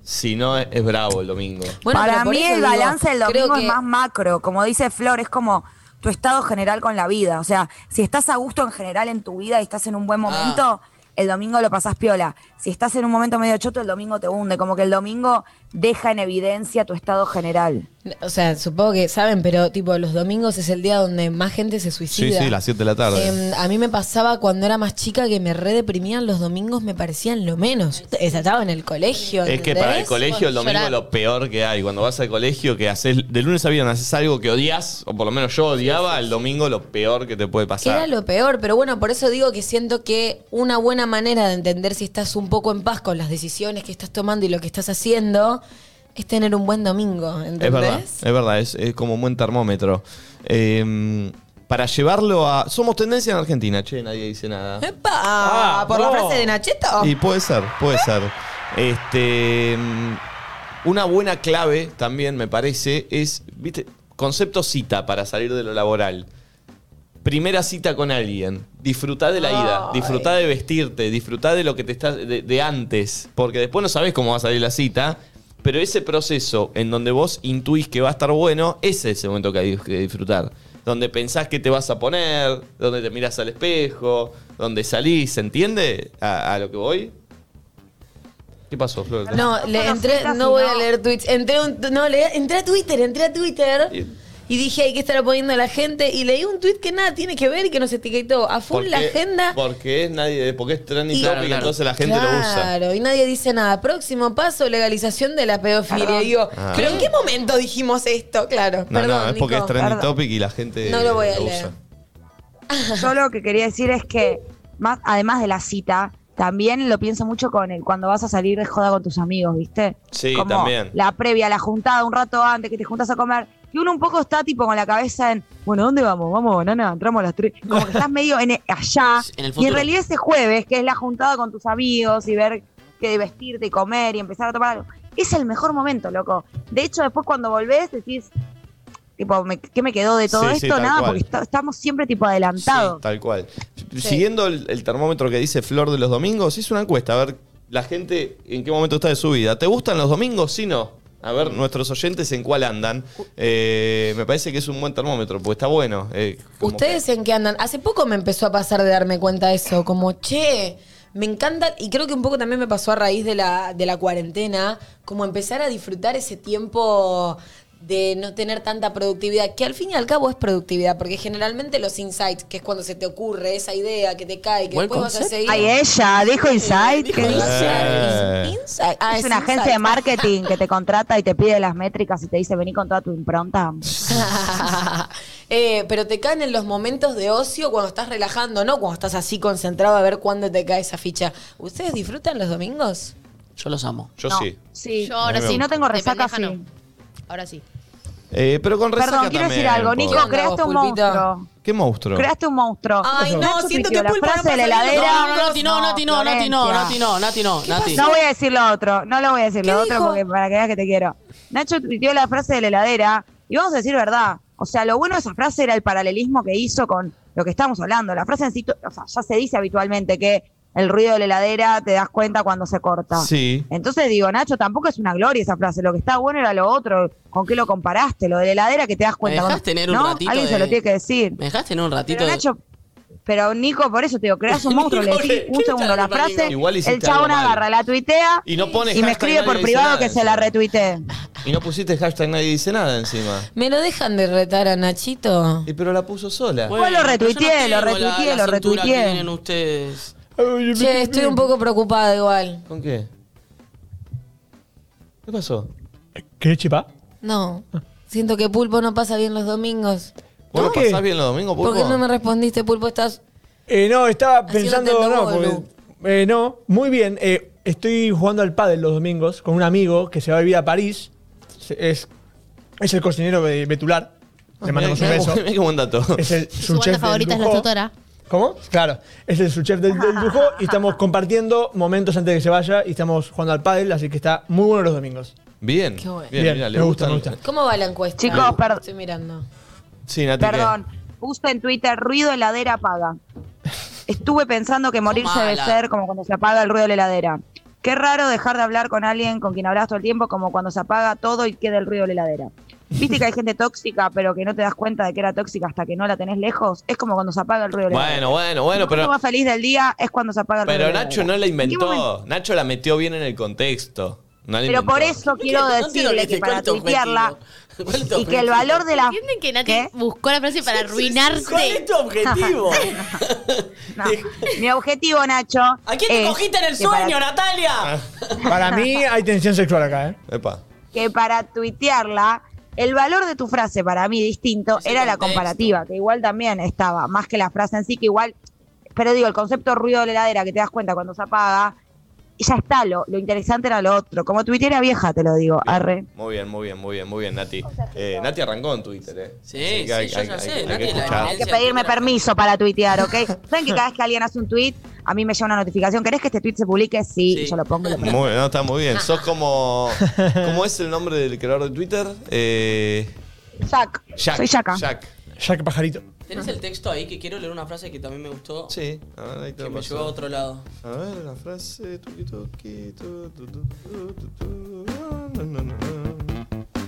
Si no, es, es bravo el domingo. Bueno, Para mí el digo, balance del domingo es más macro. Como dice Flor, es como tu estado general con la vida. O sea, si estás a gusto en general en tu vida y estás en un buen momento, el domingo lo pasás piola. Si estás en un momento medio choto, el domingo te hunde. Como que el domingo deja en evidencia tu estado general. O sea, supongo que saben, pero tipo, los domingos es el día donde más gente se Sí, suicida. sí, las 7 de la tarde. Em, a mí me pasaba cuando era más chica que me redeprimían los domingos, me parecían lo menos. Estaba en el colegio. es que para el colegio el domingo es lo peor que hay. Cuando vas al colegio, que haces de lunes a viernes haces algo que odias, o por lo menos yo odiaba, el domingo lo peor que te puede pasar. era lo peor, pero bueno, por eso digo que siento que una buena manera de entender si estás un poco en paz con las decisiones que estás tomando y lo que estás haciendo es tener un buen domingo, ¿entendés? Es verdad, es verdad, es, es como un buen termómetro. Em, para llevarlo a. Somos tendencia en Argentina, che, nadie dice nada. ¡Epa! Ah, ¿Por la no. frase de Nacheto? Y puede ser, puede ser. Este, mm, una buena clave también me parece es, viste, concepto cita para salir de lo laboral. Primera cita con alguien. Disfrutá de la ida, disfrutá de vestirte, disfrutá de lo que te está de, de antes, porque después no sabes cómo va a salir la cita, pero ese proceso en donde vos intuís que va a estar bueno, ese es el momento que hay que disfrutar. Donde pensás que te vas a poner, donde te miras al espejo, donde salís, ¿se entiende a, a lo que voy? ¿Qué pasó, Flor? No, le entré, no voy a leer tweets. Entré, un- no, le- entré a Twitter, entré a Twitter. Y- Y dije, hay que estar poniendo la gente. Y leí un tweet que nada tiene que ver y que nos etiquetó a full la agenda. Porque es nadie, porque es trending Y- topic, Claro, claro. entonces la gente lo usa. Claro, y nadie dice nada. Próximo paso, legalización de la pedofilia. Y digo, Ah. ¿pero en qué momento dijimos esto? Claro, No, perdón, no, es porque Nico. es trending perdón. topic y la gente No lo voy a lo leer. usa. *laughs* Yo lo que quería decir es que, más, además de la cita, también lo pienso mucho con el cuando vas a salir de joda con tus amigos, ¿viste? Sí, Como también. La previa, la juntada, un rato antes que te juntas a comer. Y uno un poco está tipo con la cabeza en, bueno, ¿dónde vamos? Vamos, banana, entramos a las tres. Como que estás medio en, allá. *laughs* En el y en realidad ese jueves, que es la juntada con tus amigos y ver que de vestirte y comer y empezar a tomar algo, es el mejor momento, loco. De hecho, después cuando volvés decís, Tipo, me- ¿qué me quedó de todo Sí, esto? Nada, cual. porque está- estamos siempre tipo adelantados. Tal cual. Siguiendo el, el termómetro que dice Flor de los domingos, hice una encuesta a ver la gente en qué momento está de su vida. ¿Te gustan los domingos? Sí, no. A ver, nuestros oyentes en cuál andan. Eh, me parece que es un buen termómetro, porque está bueno. eh, ¿Ustedes en qué andan? Hace poco me empezó a pasar de darme cuenta de eso, como, che, me encanta, y creo que un poco también me pasó a raíz de la, de la cuarentena, como empezar a disfrutar ese tiempo de no tener tanta productividad, que al fin y al cabo es productividad, porque generalmente los insights, que es cuando se te ocurre esa idea que te cae, que Buen después vas a seguir. Ay, ella dijo Insight. dijo. Eh. Insight. Ah, Es una agencia de marketing que te contrata y te pide las métricas y te dice vení con toda tu impronta. *laughs* Eh, pero te caen en los momentos de ocio cuando estás relajando, no cuando estás así concentrado a ver cuándo te cae esa ficha. ¿Ustedes disfrutan los domingos? Yo los amo. Yo No, sí. Sí. Yo ahora sí. Si no tengo resaca, sí. no. Ahora sí. Eh, pero con resaca Perdón, quiero también, decir algo. Nico, ¿Qué onda creaste un Pulpito? monstruo. ¿Qué monstruo? Creaste un monstruo. Ay, no, Nacho siento que la Pulpo no frase de la heladera. No, no, Nati, no, Nati, no, Nati, no. Nati, no, Nati, no, Nati. No voy a decir lo otro, no lo voy a decir ¿Qué lo otro porque para que veas que te quiero. Nacho tuiteó la frase de la heladera y vamos a decir verdad. O sea, lo bueno de esa frase era el paralelismo que hizo con lo que estamos hablando. La frase en sí, o sea, ya se dice habitualmente que el ruido de la heladera te das cuenta cuando se corta. Sí. Entonces digo, Nacho, tampoco es una gloria esa frase. Lo que está bueno era lo otro. ¿Con qué lo comparaste? Lo de la heladera que te das cuenta. dejás cuando- tener un ¿no? ratito Alguien se lo tiene que decir. ¿Me dejaste en un ratito? Pero de- Nacho, pero Nico, por eso te digo, creas un *laughs* monstruo, le decís ¿qué un le segundo la frase? Igual el chabón agarra, la tuitea Y no pone y me escribe por privado nada que se la retuitee. Y no pusiste hashtag nadie dice nada encima. ¿Me lo dejan de retar a Nachito? Y pero la puso sola. Bueno, lo no retuiteé, lo retuiteé, la lo retuiteé. Che, estoy un poco preocupada igual. ¿Con qué? ¿Qué pasó? ¿Querés chipá? No. Siento que Pulpo no pasa bien los domingos. ¿Vos no ¿Por qué? pasás bien los domingos, ¿Por Pulpo? qué no me respondiste, Pulpo? Estás. Eh, no, estaba pensando. No, porque- eh, no, muy bien. Eh, estoy jugando al pádel los domingos con un amigo que se va a vivir a París. Se- Es, es el cocinero de Betular. Le mandamos un beso. qué- buen dato. Es el Su banda del favorita es la tutora. ¿Cómo? Claro, es el subchef del, del Dujó y estamos *laughs* compartiendo momentos antes de que se vaya y estamos jugando al pádel, así que está muy bueno los domingos. Bien. Qué bueno. Bien, Bien, mirá, le me gusta, gustan- me gusta. ¿Cómo va la encuesta? Chicos, perdón. Estoy mirando. Sí, Nati, ¿qué? Perdón, puse en Twitter ruido heladera apaga. *laughs* Estuve pensando que morirse debe ser como cuando se apaga el ruido de la heladera. Qué raro dejar de hablar con alguien con quien hablas todo el tiempo, como cuando se apaga todo y queda el ruido de la heladera. ¿Viste que hay gente tóxica, pero que no te das cuenta de que era tóxica hasta que no la tenés lejos? Es como cuando se apaga el ruido de la heladera. Bueno, bueno, bueno, El pero, más feliz del día es cuando se apaga el ruido pero de la Nacho no la inventó. Nacho la metió bien en el contexto. No Pero inventó. por eso quiero No decirle que para tuitearla objetivo. ¿Cuál es tu y que el valor de la... ¿Entienden que Nati ¿Qué? buscó la frase para arruinarse? ¿Cuál es tu objetivo? *laughs* No. *laughs* Mi objetivo, Nacho. ¿A quién te es cogiste en el para- sueño, Natalia? Para mí hay tensión sexual acá, ¿eh? Epa. que para tuitearla, el valor de tu frase para mí distinto Ese era la comparativa, que igual también estaba, más que la frase en sí, que igual, pero digo, el concepto ruido de la heladera que te das cuenta cuando se apaga, ya está, lo, lo interesante era lo otro. Como tuitera vieja, te lo digo, arre. Muy bien, muy bien, muy bien, muy bien, Nati. Eh, Nati arrancó en Twitter, ¿eh? Sí, sí, hay- yo hay- ya hay- sé, hay Nati la. Hay que pedirme permiso para tuitear, ¿ok? ¿Saben que cada vez que alguien hace un tweet, a mí me llega una notificación? ¿Querés que este tweet se publique? Sí, Sí. y yo lo pongo. y lo pongo. Muy, no, está muy bien. Sos *laughs* como. ¿Cómo es el nombre del creador de Twitter? Eh, Jack. Jack. Soy Jacka. Jack. Jack Pajarito. ¿Tenés el texto ahí que quiero leer una frase que también me gustó? Sí, a ver, ahí te Que me llevó a otro lado. A ver, la frase.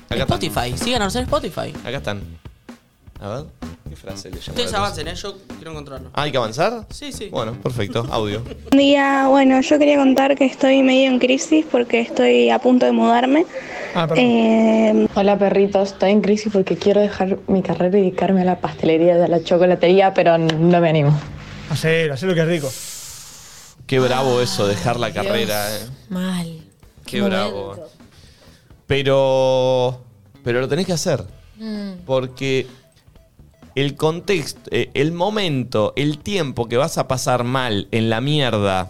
Acá. Spotify, síganos en Spotify. Acá están. A ver, ¿qué frase le llamó Ustedes la avancen, ¿eh? Yo quiero encontrarlo. Ah, ¿hay que avanzar? Sí, sí. Bueno, perfecto. Audio. Buen día, bueno, yo quería contar que estoy medio en crisis porque estoy a punto de mudarme. Ah, perdón. Eh, Hola perritos, estoy en crisis porque quiero dejar mi carrera y dedicarme a la pastelería y a la chocolatería, pero no me animo. Hacelo, hacelo que es rico. Qué bravo eso, dejar la Dios. carrera, eh. Mal. Qué bravo. Pero. Pero lo tenés que hacer. Mm. Porque el contexto, eh, el momento, el tiempo que vas a pasar mal en la mierda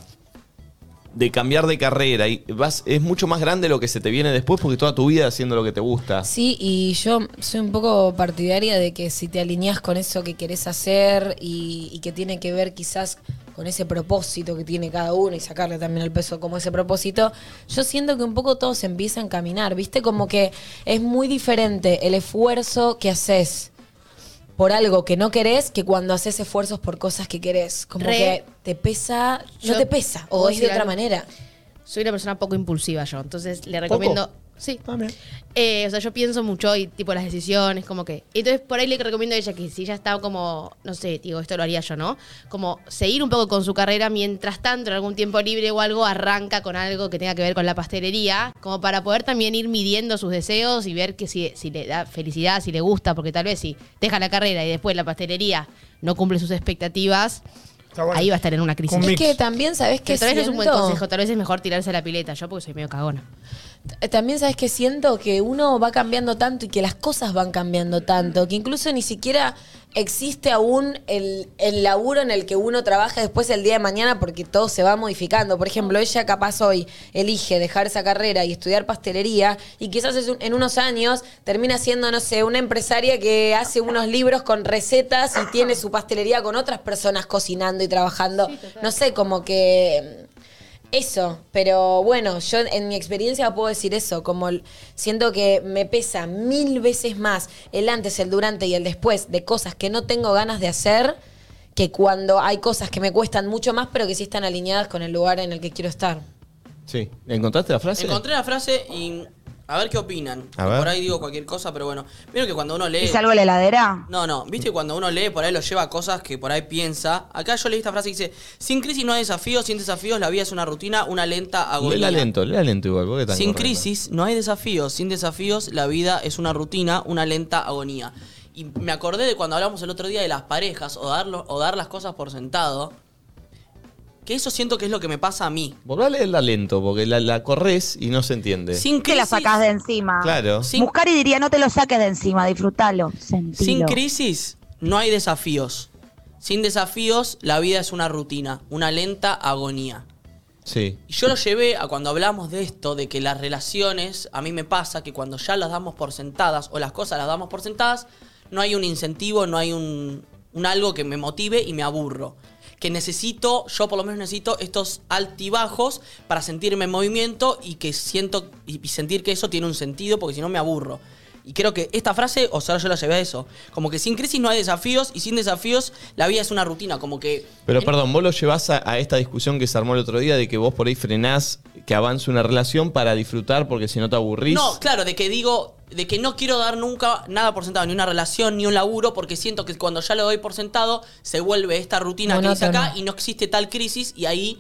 de cambiar de carrera y vas, es mucho más grande lo que se te viene después porque toda tu vida haciendo lo que te gusta. Sí, y yo soy un poco partidaria de que si te alineás con eso que querés hacer y, y que tiene que ver quizás con ese propósito que tiene cada uno y sacarle también el peso como ese propósito, yo siento que un poco todo se empieza a encaminar, ¿viste? Como que es muy diferente el esfuerzo que haces por algo que no querés que cuando haces esfuerzos por cosas que querés. Como Re- que te pesa, no Yo- te pesa, o ¿puedo es de otra algo? manera. Soy una persona poco impulsiva yo, entonces le recomiendo. Sí. También. Eh, o sea, yo pienso mucho y tipo las decisiones, como que. Entonces por ahí le recomiendo a ella que si ella está como, no sé, digo, esto lo haría yo, ¿no? Como seguir un poco con su carrera mientras tanto, en algún tiempo libre o algo, arranca con algo que tenga que ver con la pastelería, como para poder también ir midiendo sus deseos y ver que si, si le da felicidad, si le gusta, porque tal vez si deja la carrera y después la pastelería no cumple sus expectativas, bueno. ahí va a estar en una crisis. Es que también, ¿sabes qué Que tal vez no es un buen consejo, tal vez es mejor tirarse a la pileta, yo porque soy medio cagona. Eh, También sabes que siento que uno va cambiando tanto y que las cosas van cambiando tanto, que incluso ni siquiera existe aún el, el laburo en el que uno trabaja después el día de mañana porque todo se va modificando. Por ejemplo, ella capaz hoy elige dejar esa carrera y estudiar pastelería y quizás en unos años termina siendo, no sé, una empresaria que hace unos libros con recetas y tiene su pastelería con otras personas cocinando y trabajando. no sé, como que... Eso, pero bueno, yo en mi experiencia puedo decir eso, como el- siento que me pesa mil veces más el antes, el durante y el después de cosas que no tengo ganas de hacer que cuando hay cosas que me cuestan mucho más, pero que sí están alineadas con el lugar en el que quiero estar. Sí. ¿Encontraste la frase? Encontré la frase y a ver qué opinan. A ver. Por ahí digo cualquier cosa, pero bueno. Vieron que cuando uno lee. ¿Y salvo la heladera? No, no, viste que cuando uno lee por ahí lo lleva a cosas que por ahí piensa. Acá yo leí esta frase que dice: Sin crisis no hay desafíos, sin desafíos la vida es una rutina, una lenta agonía. Léela lento, léela lento igual. ¿por qué tan Sin correcto? crisis no hay desafíos, sin desafíos la vida es una rutina, una lenta agonía. Y me acordé de cuando hablamos el otro día de las parejas o, darlo, o dar las cosas por sentado. Que eso siento que es lo que me pasa a mí. Volvé a leerla lento, porque la, la corres y no se entiende. Sin Te la crisis, sacás de encima. Claro. sin, Buscar y diría, no te lo saques de encima, disfrútalo, sin crisis no hay desafíos. Sin desafíos la vida es una rutina, una lenta agonía. Sí. Y yo lo llevé a cuando hablamos de esto, de que las relaciones, a mí me pasa que cuando ya las damos por sentadas o las cosas las damos por sentadas, no hay un incentivo, no hay un, un algo que me motive y me aburro. Que necesito, yo por lo menos necesito estos altibajos para sentirme en movimiento y que siento y sentir que eso tiene un sentido porque si no me aburro. Y creo que esta frase, o sea, yo la llevé a eso. Como que sin crisis no hay desafíos y sin desafíos la vida es una rutina. Como que Pero en- perdón, vos lo llevás a, a esta discusión que se armó el otro día de que vos por ahí frenás que avance una relación para disfrutar porque si no te aburrís. No, claro, de que digo, de que no quiero dar nunca nada por sentado, ni una relación, ni un laburo, porque siento que cuando ya lo doy por sentado, se vuelve esta rutina que dice Monótono. acá y no existe tal crisis y ahí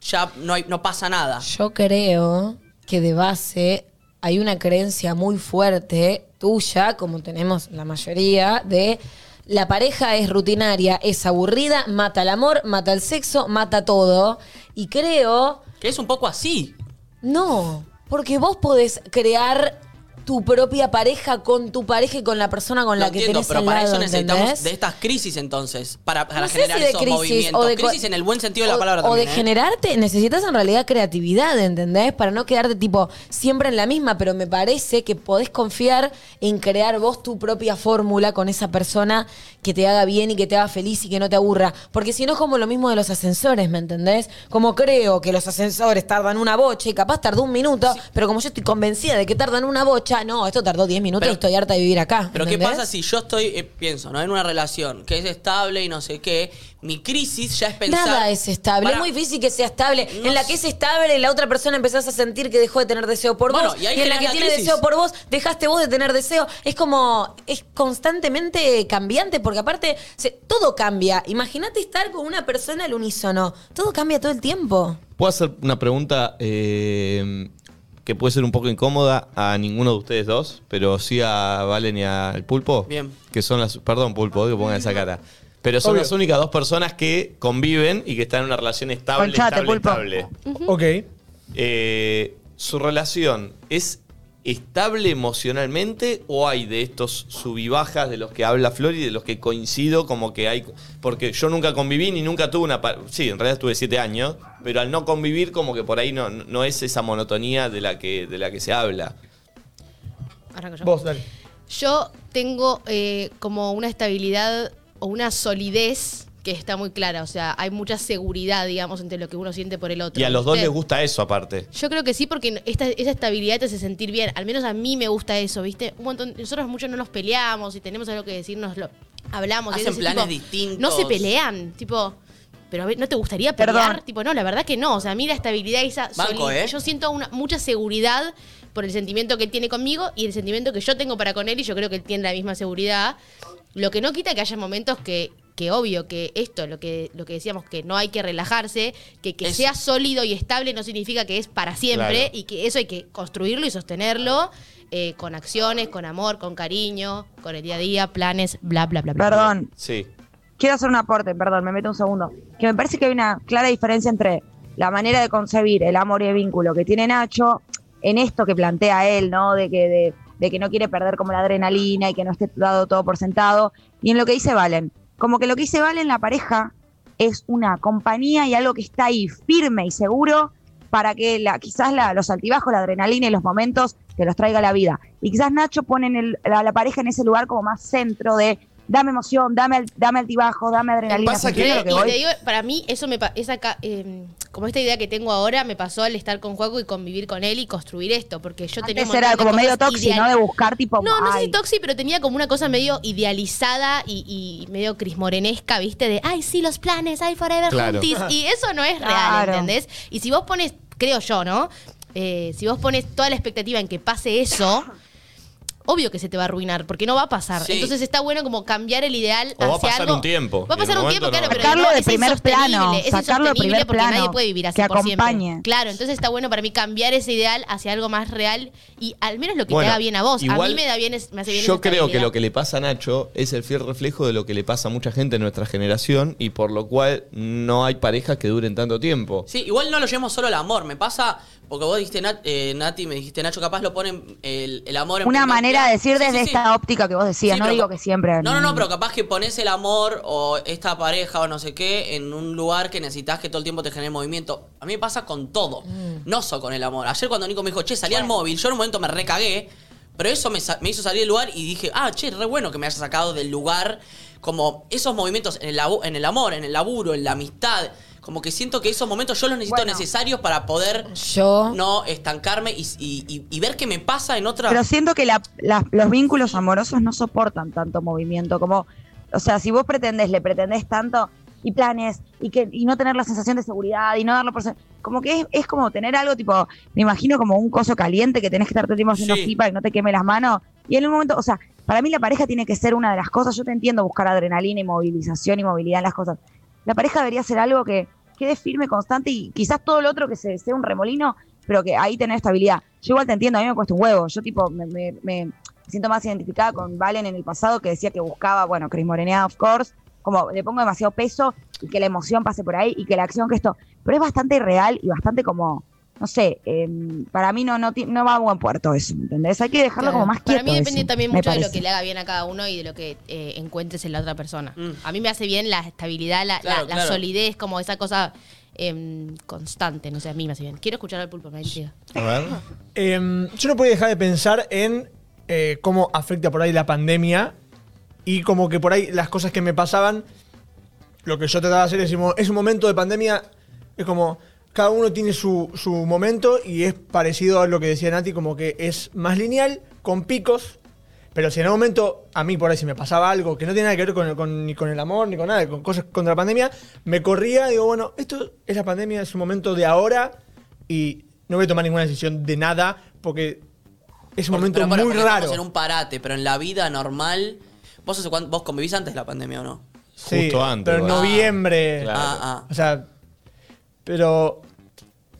ya no, hay, no pasa nada. Yo creo que de base hay una creencia muy fuerte tuya, como tenemos la mayoría, de la pareja es rutinaria, es aburrida, mata el amor, mata el sexo, mata todo. Y creo, Que es un poco así. no, porque vos podés crear tu propia pareja con tu pareja y con la persona con Lo la que entiendo, tenés pero al para lado, eso necesitamos ¿entendés? de estas crisis entonces, para, para No sé generar si de esos crisis movimientos. o de co- crisis en el buen sentido de la palabra O también. de ¿eh? generarte, necesitas en realidad creatividad, ¿entendés? Para no quedarte tipo siempre en la misma, pero me parece que podés confiar en crear vos tu propia fórmula con esa persona que te haga bien y que te haga feliz y que no te aburra. Porque si no es como lo mismo de los ascensores, ¿me entendés? Como creo que los ascensores tardan una bocha y capaz tardó un minuto, pero como yo estoy convencida de que tardan una bocha, no, esto tardó 10 minutos Pero- y estoy harta de vivir acá. Pero ¿qué ¿entendés? pasa si yo estoy, eh, pienso, ¿no? En una relación que es estable y no sé qué, mi crisis ya es pensar... Nada es estable. Para- es muy difícil que sea estable. No en la que es estable, la otra persona empezás a sentir que dejó de tener deseo por Bueno, vos. y ahí en la que la tiene crisis. deseo por vos, dejaste vos de tener deseo. Es como. Es constantemente cambiante, porque aparte, se- todo cambia. Imagínate estar con una persona al unísono. Todo cambia todo el tiempo. ¿Puedo hacer una pregunta eh, que puede ser un poco incómoda a ninguno de ustedes dos, pero sí a Valen y al Pulpo? Bien. Que son las. Perdón, Pulpo, que pongan esa cara. Pero son Obvio. las únicas dos personas que conviven y que están en una relación estable, Conchate, estable, Pulpo. estable. Ok. Eh, ¿Su relación es estable emocionalmente o hay de estos subibajas de los que habla Flor y de los que coincido como que hay... Porque yo nunca conviví ni nunca tuve una... pa- Sí, en realidad tuve siete años, pero al no convivir como que por ahí no, no es esa monotonía de la que, de la que se habla. Arranco yo. Vos, dale. Yo tengo eh, como una estabilidad o una solidez que está muy clara. O sea, hay mucha seguridad, digamos, entre lo que uno siente por el otro. Y a los dos ¿viste? les gusta eso aparte. Yo creo que sí, porque esta, esa estabilidad te hace sentir bien. Al menos a mí me gusta eso, ¿viste? Un montón, nosotros muchos no nos peleamos y tenemos algo que decirnos, lo, hablamos. y Hacen planes tipo, distintos. No se pelean, tipo. Pero a ver, ¿no te gustaría pelear? Perdón. Tipo, no, la verdad que no. O sea, a mí la estabilidad y esa Banco, ¿eh? Yo siento una, mucha seguridad por el sentimiento que él tiene conmigo y el sentimiento que yo tengo para con él y yo creo que él tiene la misma seguridad. Lo que no quita que haya momentos que, que obvio, que esto, lo que, lo que decíamos, que no hay que relajarse, que que Es- sea sólido y estable no significa que es para siempre Claro. y que eso hay que construirlo y sostenerlo eh, con acciones, con amor, con cariño, con el día a día, planes, bla, bla, bla, bla. Perdón, Sí. quiero hacer un aporte, perdón, me meto un segundo. Que me parece que hay una clara diferencia entre la manera de concebir el amor y el vínculo que tiene Nacho en esto que plantea él, ¿no? De que, de, de que no quiere perder como la adrenalina y que no esté dado todo por sentado. Y en lo que dice Valen. Como que lo que dice Valen, la pareja es una compañía y algo que está ahí firme y seguro para que la, quizás la- los altibajos, la adrenalina y los momentos te los traiga la vida. Y quizás Nacho pone en a la pareja en ese lugar como más centro de dame emoción, dame, al- dame altibajo, dame adrenalina. Pasa ¿Se que- entiende Y lo que te voy? digo, para mí, eso me pa- esa ca- eh, como esta idea que tengo ahora me pasó al estar con Juaco y convivir con él y construir esto, porque yo tenía Antes era montón de como medio ideal- ¿no? De buscar tipo. No, no sé ay, si toxi, pero tenía como una cosa medio idealizada y, y medio crismorenesca, ¿viste? De, ay, sí, los planes, ay, forever Claro. juntis. Y *laughs* eso no es real, Claro. ¿entendés? Y si vos pones, creo yo, ¿no? Eh, si vos pones toda la expectativa en que pase eso, obvio que se te va a arruinar, porque no va a pasar. Sí. Entonces está bueno como cambiar el ideal O va a hacia pasar algo- un tiempo, Va a pasar un tiempo, momento claro, no. pero Sacarlo no, de es primer insostenible, plano, es sacarlo de insostenible primer porque plano, nadie puede vivir así que por siempre. acompañe. Claro, entonces está bueno para mí cambiar ese ideal hacia algo más real y al menos lo que Bueno, te haga bien a vos. a mí me da bien, es- me hace bien Yo creo que lo que le pasa a Nacho es el fiel reflejo de lo que le pasa a mucha gente de nuestra generación y por lo cual no hay parejas que duren tanto tiempo. Sí, igual no lo llevemos solo al amor. Me pasa, porque vos dijiste, Nat- eh, Nati, me dijiste, Nacho, capaz lo ponen el, el amor en Una primer manera de decir Sí, desde sí, sí. esta óptica que vos decías, Sí, no pero digo que siempre. No, no, no, pero capaz que pones el amor o esta pareja o no sé qué en un lugar que necesitas que todo el tiempo te genere movimiento. A mí me pasa con todo, no solo con el amor. Ayer cuando Nico me dijo, che, salí al móvil, yo en un momento me recagué, pero eso me, hizo salir del lugar y dije, ah, che, re bueno que me hayas sacado del lugar. Como esos movimientos en el, labu- en el amor, en el laburo, en la amistad. Como que siento que esos momentos yo los necesito Bueno. necesarios para poder Yo. no estancarme y, y- y- y ver qué me pasa en otra. Pero siento que la- la- los vínculos amorosos no soportan tanto movimiento como, o sea, si vos pretendés, le pretendés tanto y planes y que y no tener la sensación de seguridad y no darlo por como que es, es como tener algo tipo, me imagino como un coso caliente que tenés que estar todo el tiempo haciendo Sí. para que no te queme las manos y en un momento, o sea, para mí la pareja tiene que ser una de las cosas, yo te entiendo buscar adrenalina y movilización y movilidad en las cosas. La pareja debería ser algo que quede firme, constante y quizás todo lo otro que se sea un remolino, pero que ahí tener estabilidad. Yo igual te entiendo, a mí me cuesta un huevo. Yo tipo me, me- me siento más identificada con Valen en el pasado que decía que buscaba, bueno, Chris Morenea, of course, como le pongo demasiado peso y que la emoción pase por ahí y que la acción que esto. Pero es bastante irreal y bastante como, no sé, em, para mí no, no, no va a buen puerto eso, ¿entendés? Hay que dejarlo Claro. como más quieto. Para mí depende eso, también mucho de lo que le haga bien a cada uno y de lo que eh, encuentres en la otra persona. Mm. A mí me hace bien la estabilidad, la, Claro, la- la claro. solidez, como esa cosa em, constante, no sé, a mí me hace bien. Quiero escuchar al pulpo, me intriga. A ver. *laughs* Em, yo no podía dejar de pensar en eh, cómo afecta por ahí la pandemia y como que por ahí las cosas que me pasaban, lo que yo trataba de hacer es, es un momento de pandemia, es como cada uno tiene su, su momento y es parecido a lo que decía Nati, como que es más lineal, con picos, pero si en algún momento a mí por ahí si me pasaba algo que no tiene nada que ver con, con- ni con el amor, ni con nada, con cosas contra la pandemia, me corría y digo, bueno, esto es la pandemia, es un momento de ahora y no voy a tomar ninguna decisión de nada porque es un momento Pero, pero, muy raro. en un parate, pero en la vida normal. ¿Vos, hace cuánto- vos convivís antes de la pandemia o no? Sí, Justo antes, Pero en noviembre. Claro. Ah, ah. O sea, pero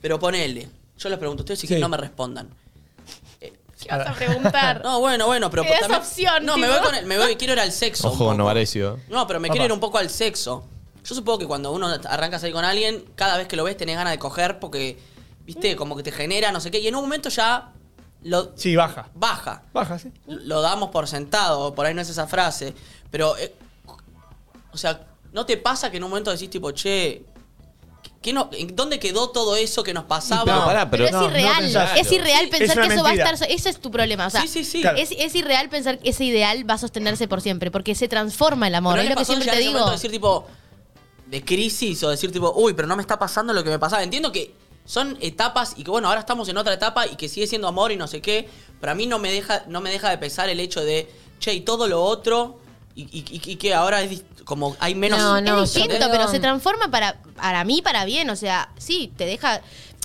Pero ponele. Yo les pregunto a ustedes y que Sí. no me respondan. ¿Qué vas a preguntar? *laughs* No, bueno, bueno, pero Me das también- opción, No, me tipo. voy con el, me voy, quiero ir al sexo. un Ojo poco. Novarecio. No, pero me Papá. quiero ir un poco al sexo. Yo supongo que cuando uno arranca a salir con alguien, cada vez que lo ves tenés ganas de coger porque, viste, como que te genera no sé qué. Y en un momento ya lo sí, baja. baja. Baja, sí. Lo damos por sentado, por ahí no es esa frase. Pero, eh, o sea, ¿no te pasa que en un momento decís tipo, che, ¿qué no, en ¿dónde quedó todo eso que nos pasaba? pero pará, Pero, pero es no, irreal, pensás. es irreal pensar una que eso va a mentira. estar. Ese es tu problema. O sea, Sí, sí, sí. Claro. es, es irreal pensar que ese ideal va a sostenerse por siempre, porque se transforma el amor. Pero es ¿no lo que pasó siempre te llegar a ese digo. momento de decir tipo, de crisis o decir tipo, uy, pero no me está pasando lo que me pasaba. Entiendo que son etapas y que bueno, ahora estamos en otra etapa y que sigue siendo amor y no sé qué, pero a mí no me deja, no me deja de pesar el hecho de, che, y todo lo otro, y, y- y- y que ahora es dis- como hay menos... No, no, es distinto, pero se transforma para, para mí, para bien. O sea, sí, te deja.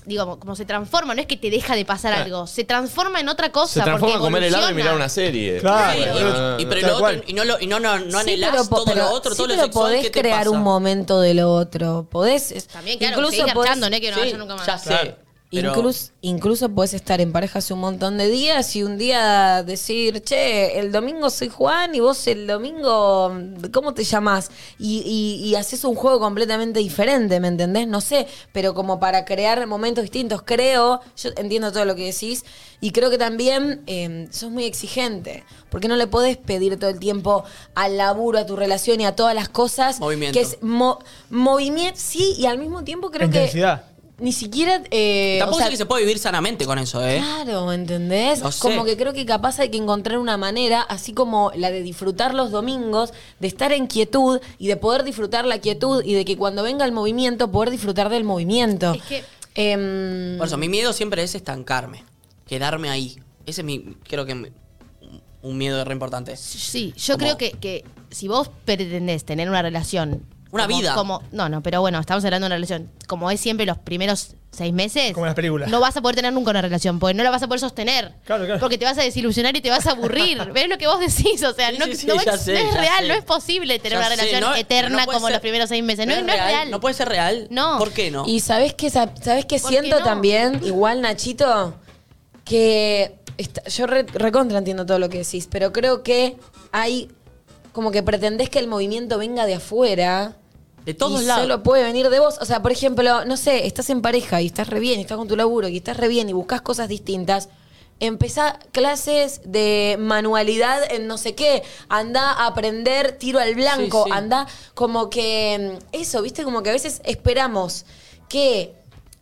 Digo, como- como se transforma, no es que te deja de pasar Claro. algo, se transforma en otra cosa. Se transforma en porque comer helado y mirar una serie. Claro. Sí, y- Ah, y, pero tal lo otro, cual. y no, lo, y no, no, no Sí, anhelás pero po- todo pero- lo otro, sí, todo lo pero sexual, podés ¿qué te crear pasa? un momento de lo otro. Podés. También, claro, incluso podés- no es que no Sí, vaya nunca más. Ya sé. Claro. Pero- Incluso, incluso puedes estar en pareja hace un montón de días y un día decir, che, el domingo soy Juan y vos el domingo, ¿cómo te llamás? Y, y, y haces un juego completamente diferente, ¿me entendés? No sé, pero como para crear momentos distintos, creo, yo entiendo todo lo que decís y creo que también eh, sos muy exigente, porque no le podés pedir todo el tiempo al laburo, a tu relación y a todas las cosas. Movimiento. Que es mo- movimiento, sí, y al mismo tiempo creo Intensidad. que ni siquiera... eh, Tampoco o sea, sé que se puede vivir sanamente con eso, ¿eh? Claro, ¿entendés? No sé. Como que creo que capaz hay que encontrar una manera, así como la de disfrutar los domingos, de estar en quietud y de poder disfrutar la quietud y de que cuando venga el movimiento, poder disfrutar del movimiento. Es que Em, Por eso, mi miedo siempre es estancarme, quedarme ahí. Ese es mi, creo que un miedo re importante. Sí, yo Como- creo que, que si vos pretendés tener una relación. Una como- vida. Como, no, no, pero bueno, estamos hablando de una relación. Como es siempre los primeros seis meses. Como en las películas. No vas a poder tener nunca una relación, porque no la vas a poder sostener. Claro, claro. Porque te vas a desilusionar y te vas a aburrir. *laughs* ¿Ves lo que vos decís? O sea, Sí, no, sí, sí, no ya es, sé, no es real, sé. no es posible tener Ya una relación no- eterna como ser- los primeros seis meses. No, no es real. No puede ser real. No. ¿Por qué no? Y sabes qué, sabes qué ¿Por qué siento no? también, igual Nachito, que está- yo re- recontra entiendo todo lo que decís, pero creo que hay como que pretendés que el movimiento venga de afuera. De todos y lados. Solo puede venir de vos. O sea, por ejemplo, no sé, estás en pareja y estás re bien, y estás con tu laburo y estás re bien y buscas cosas distintas. Empezá clases de manualidad en no sé qué. Anda a aprender tiro al blanco. Sí, sí. Anda como que. mm, Eso, ¿viste? Como que a veces esperamos que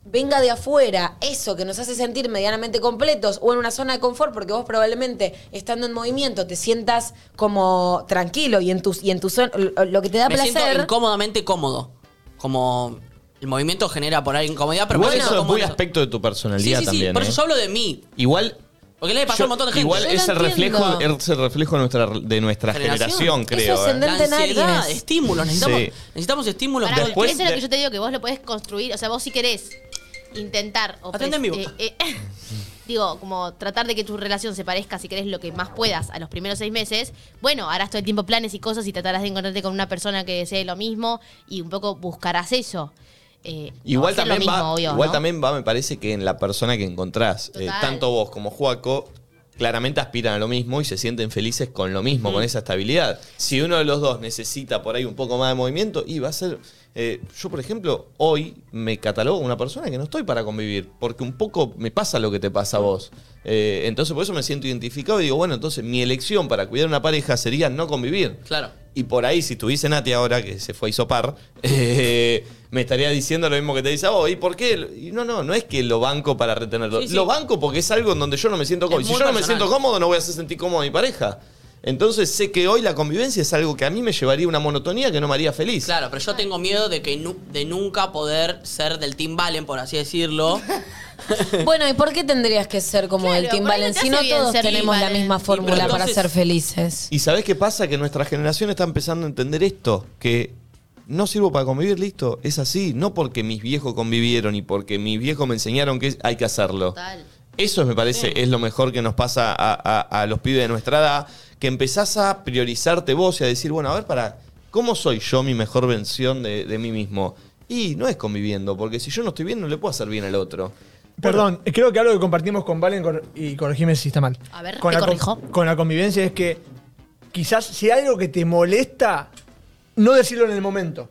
venga de afuera eso que nos hace sentir medianamente completos o en una zona de confort, porque vos probablemente estando en movimiento te sientas como tranquilo y en tu, y en tu zona, lo, que te da Me siento placer. incómodamente cómodo. Como el movimiento genera por ahí incomodidad, pero siento eso es muy aspecto de tu Sí, personalidad sí, sí. también. Por ¿eh? eso yo hablo de mí. Igual. Porque le pasa a un montón de gente. Igual Yo es el reflejo, entiendo. es el reflejo de nuestra, de nuestra Generación. Eso creo. es ¿eh? ascendente. La en ansiedad, Aries. estímulos. Necesitamos, Sí. necesitamos estímulos. Pará, Después eso es lo de- que yo te digo, que vos lo podés construir. O sea, vos si querés intentar. o en vivo. eh, eh, *laughs* digo, como tratar de que tu relación se parezca, si querés, lo que más puedas a los primeros seis meses. Bueno, harás todo el tiempo planes y cosas y tratarás de encontrarte con una persona que desee lo mismo y un poco buscarás eso. Eh, no Igual también, mismo, va, obvio, igual ¿no? también va, me parece que en la persona que encontrás. Eh, tanto vos como Juaco claramente aspiran a lo mismo y se sienten felices con lo mismo, con esa estabilidad. Si uno de los dos necesita por ahí un poco más de movimiento, y va a ser... eh, yo, por ejemplo, hoy me catalogo una persona que no estoy para convivir, porque un poco me pasa lo que te pasa a vos. Eh, entonces, por eso me siento identificado y digo, bueno, entonces mi elección para cuidar una pareja sería no convivir. Claro. Y por ahí, si tuviese Nati ahora, que se fue a hisopar, *laughs* eh, me estaría diciendo lo mismo que te dice vos. ¿Y por qué? Y no, no, no es que lo banco para retenerlo. Sí, sí. Lo banco porque es algo en donde yo no me siento cómodo. Y si yo no me siento cómodo, no voy a hacer sentir cómodo a mi pareja. Entonces sé que hoy la convivencia es algo que a mí me llevaría a una monotonía que no me haría feliz. Claro, pero yo tengo miedo de que nu- de nunca poder ser del Team Valen, por así decirlo. *laughs* Bueno, ¿y por qué tendrías que ser como Claro, el Team por ahí no Valen? te Si hace no bien todos ser tenemos la misma pero fórmula para entonces- ser felices. ¿Y sabés qué pasa? Que nuestra generación está empezando a entender esto, que no sirvo para convivir, listo, es así, no porque mis viejos convivieron y porque mis viejos me enseñaron que hay que hacerlo. Total. Eso me parece es lo mejor que nos pasa a, a- a los pibes de nuestra edad, que empezás a priorizarte vos y a decir, bueno, a ver, para, ¿cómo soy yo mi mejor versión de, de mí mismo? Y no es conviviendo, porque si yo no estoy bien, no le puedo hacer bien al otro. Perdón, creo que algo que compartimos con Valen y corregime si está mal. A ver, con te la corrijo. con la convivencia es que quizás si hay algo que te molesta, no decirlo en el momento.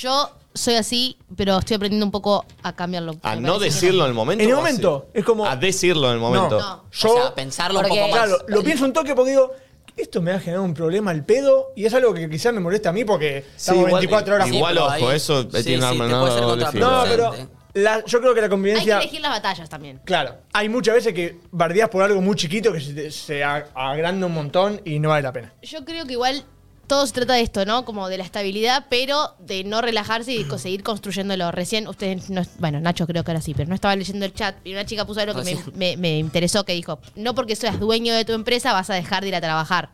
Yo soy así, pero estoy aprendiendo un poco a cambiarlo. A no decirlo en el momento. En el momento, es como- A decirlo en el momento. No, No. yo, o sea, pensarlo un porque- poco más. claro, lo pienso un toque porque digo, esto me va a generar un problema al pedo y es algo que quizás me molesta a mí porque Sí, estamos igual- 24 horas Igual, ojo, ahí- eso sí, tiene un sí, arma te no, puede ser doble filo. No, pero la- yo creo que la Hay que convivencia... elegir las batallas también. Claro, hay muchas veces que bardeas por algo muy chiquito que se, te- se a- agranda un montón y no vale la pena. Yo creo que igual todo se trata de esto, ¿no? Como de la estabilidad, pero de no relajarse y de seguir construyéndolo. Recién, ustedes, no, bueno, Nacho creo que ahora sí, pero no estaba leyendo el chat y una chica puso algo que me, Recién. me- me interesó, que dijo, no porque seas dueño de tu empresa vas a dejar de ir a trabajar.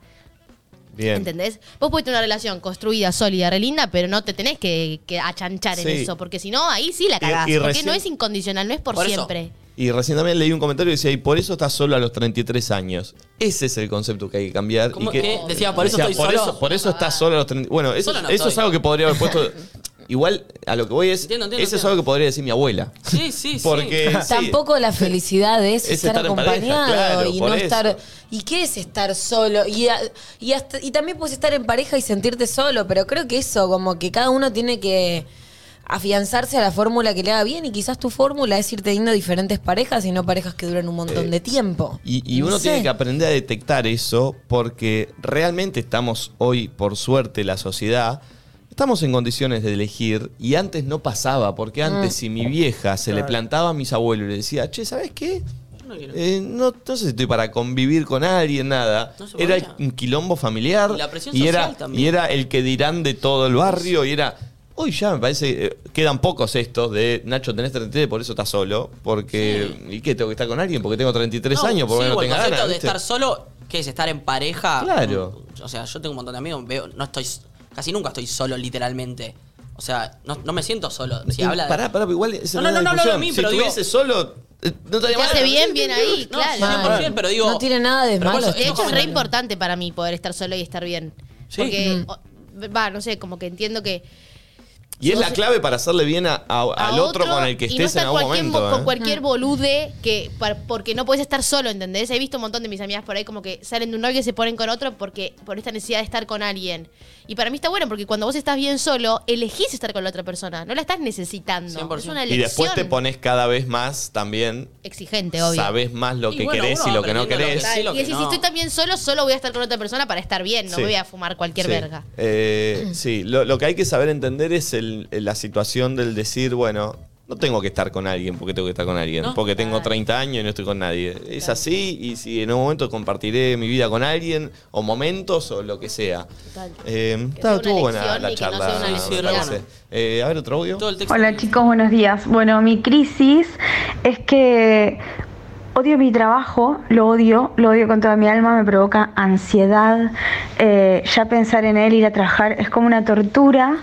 Bien. ¿Entendés? Vos podés tener una relación construida, sólida, re linda, pero no te tenés que, que achanchar en eso, porque si no, ahí sí la cagás. y porque recién- no es incondicional, no es por, Por eso. Y recién también leí un comentario que decía, y por eso estás solo a los 33 años. Ese es el concepto que hay que cambiar. ¿Cómo y que, que? Decía, por eso estoy por solo. Eso, por eso estás solo a los 33 Bueno, eso, no eso es algo que podría haber puesto... *laughs* Igual, a lo que voy es... Entiendo, entiendo, ese es algo que podría decir mi abuela. Sí, sí, *laughs* sí. Porque... *laughs* sí, Tampoco la felicidad es, Es estar, estar en pareja, acompañado claro, y no eso. estar. ¿Y qué es estar solo? Y, a- y, hasta- y también puedes estar en pareja y sentirte solo, pero creo que eso, como que cada uno tiene que afianzarse a la fórmula que le haga bien y quizás tu fórmula es ir teniendo diferentes parejas y no parejas que duren un montón de tiempo. Y, y No uno sé. tiene que aprender a detectar eso porque realmente estamos hoy, por suerte, la sociedad, estamos en condiciones de elegir y antes no pasaba, porque antes Mm. si mi vieja se le plantaba a mis abuelos y le decía, che, ¿sabes qué? Yo no quiero. Eh, no, no sé si estoy para convivir con alguien, nada. No era un quilombo familiar. Y la presión y era, social también. y era el que dirán de todo el barrio. Y era. Hoy ya me parece. eh, quedan pocos estos de Nacho, tenés 33, por eso estás solo. Porque. ¿Y qué? ¿Tengo que estar con alguien? Porque tengo 33 No, años, porque sí, no o el tenga concepto ganas. de ¿viste? estar solo, ¿qué es? ¿Estar en pareja? Claro. Mm, O sea, yo tengo un montón de amigos, veo, no estoy, casi nunca estoy solo literalmente. O sea, no, no me siento solo. Si habla de- Pará, pará, pero igual. esa No, no, no, no hablo de mí, si pero digo- estuviese solo. eh, No Te estaría hace bien, bien ahí, No, claro. 100%, pero digo... no tiene nada de pero por malo. eso, De estos hecho, es re importante para mí poder estar solo y estar bien. Sí. Porque, o- va, no sé, como que entiendo que Y es la clave para hacerle bien a- a- a al otro, con el que y no estés en estar algún cualquier momento. mo- ¿eh? con cualquier bolude que par- porque no puedes estar solo, ¿entendés? He visto un montón de mis amigas por ahí como que salen de un novio y se ponen con otro porque por esta necesidad de estar con alguien. Y para mí está bueno porque cuando vos estás bien solo, elegís estar con la otra persona, no la estás necesitando. 100%. Es una Y elección después te pones cada vez más también. exigente, obvio. Sabes más lo Y que bueno, querés uno y va lo que no aprendiendo lo querés. que sí, lo y que decís, no. si estoy tan bien solo, solo voy a estar con otra persona para estar bien, no Sí. me voy a fumar cualquier Sí. verga. Eh, sí, lo, lo que hay que saber entender es el- la situación del decir, bueno, no tengo que estar con alguien porque tengo que estar con alguien, No. porque tengo 30 años y no estoy con nadie. Es así y si en un momento compartiré mi vida con alguien o momentos o lo que sea. Eh, está- una estuvo buena la no charla, parece. Eh, a ver, otro audio. Hola chicos, buenos días. Bueno, mi crisis es que odio mi trabajo, lo odio, lo odio con toda mi alma, me provoca ansiedad. Eh, ya pensar en él, ir a trabajar, es como una tortura,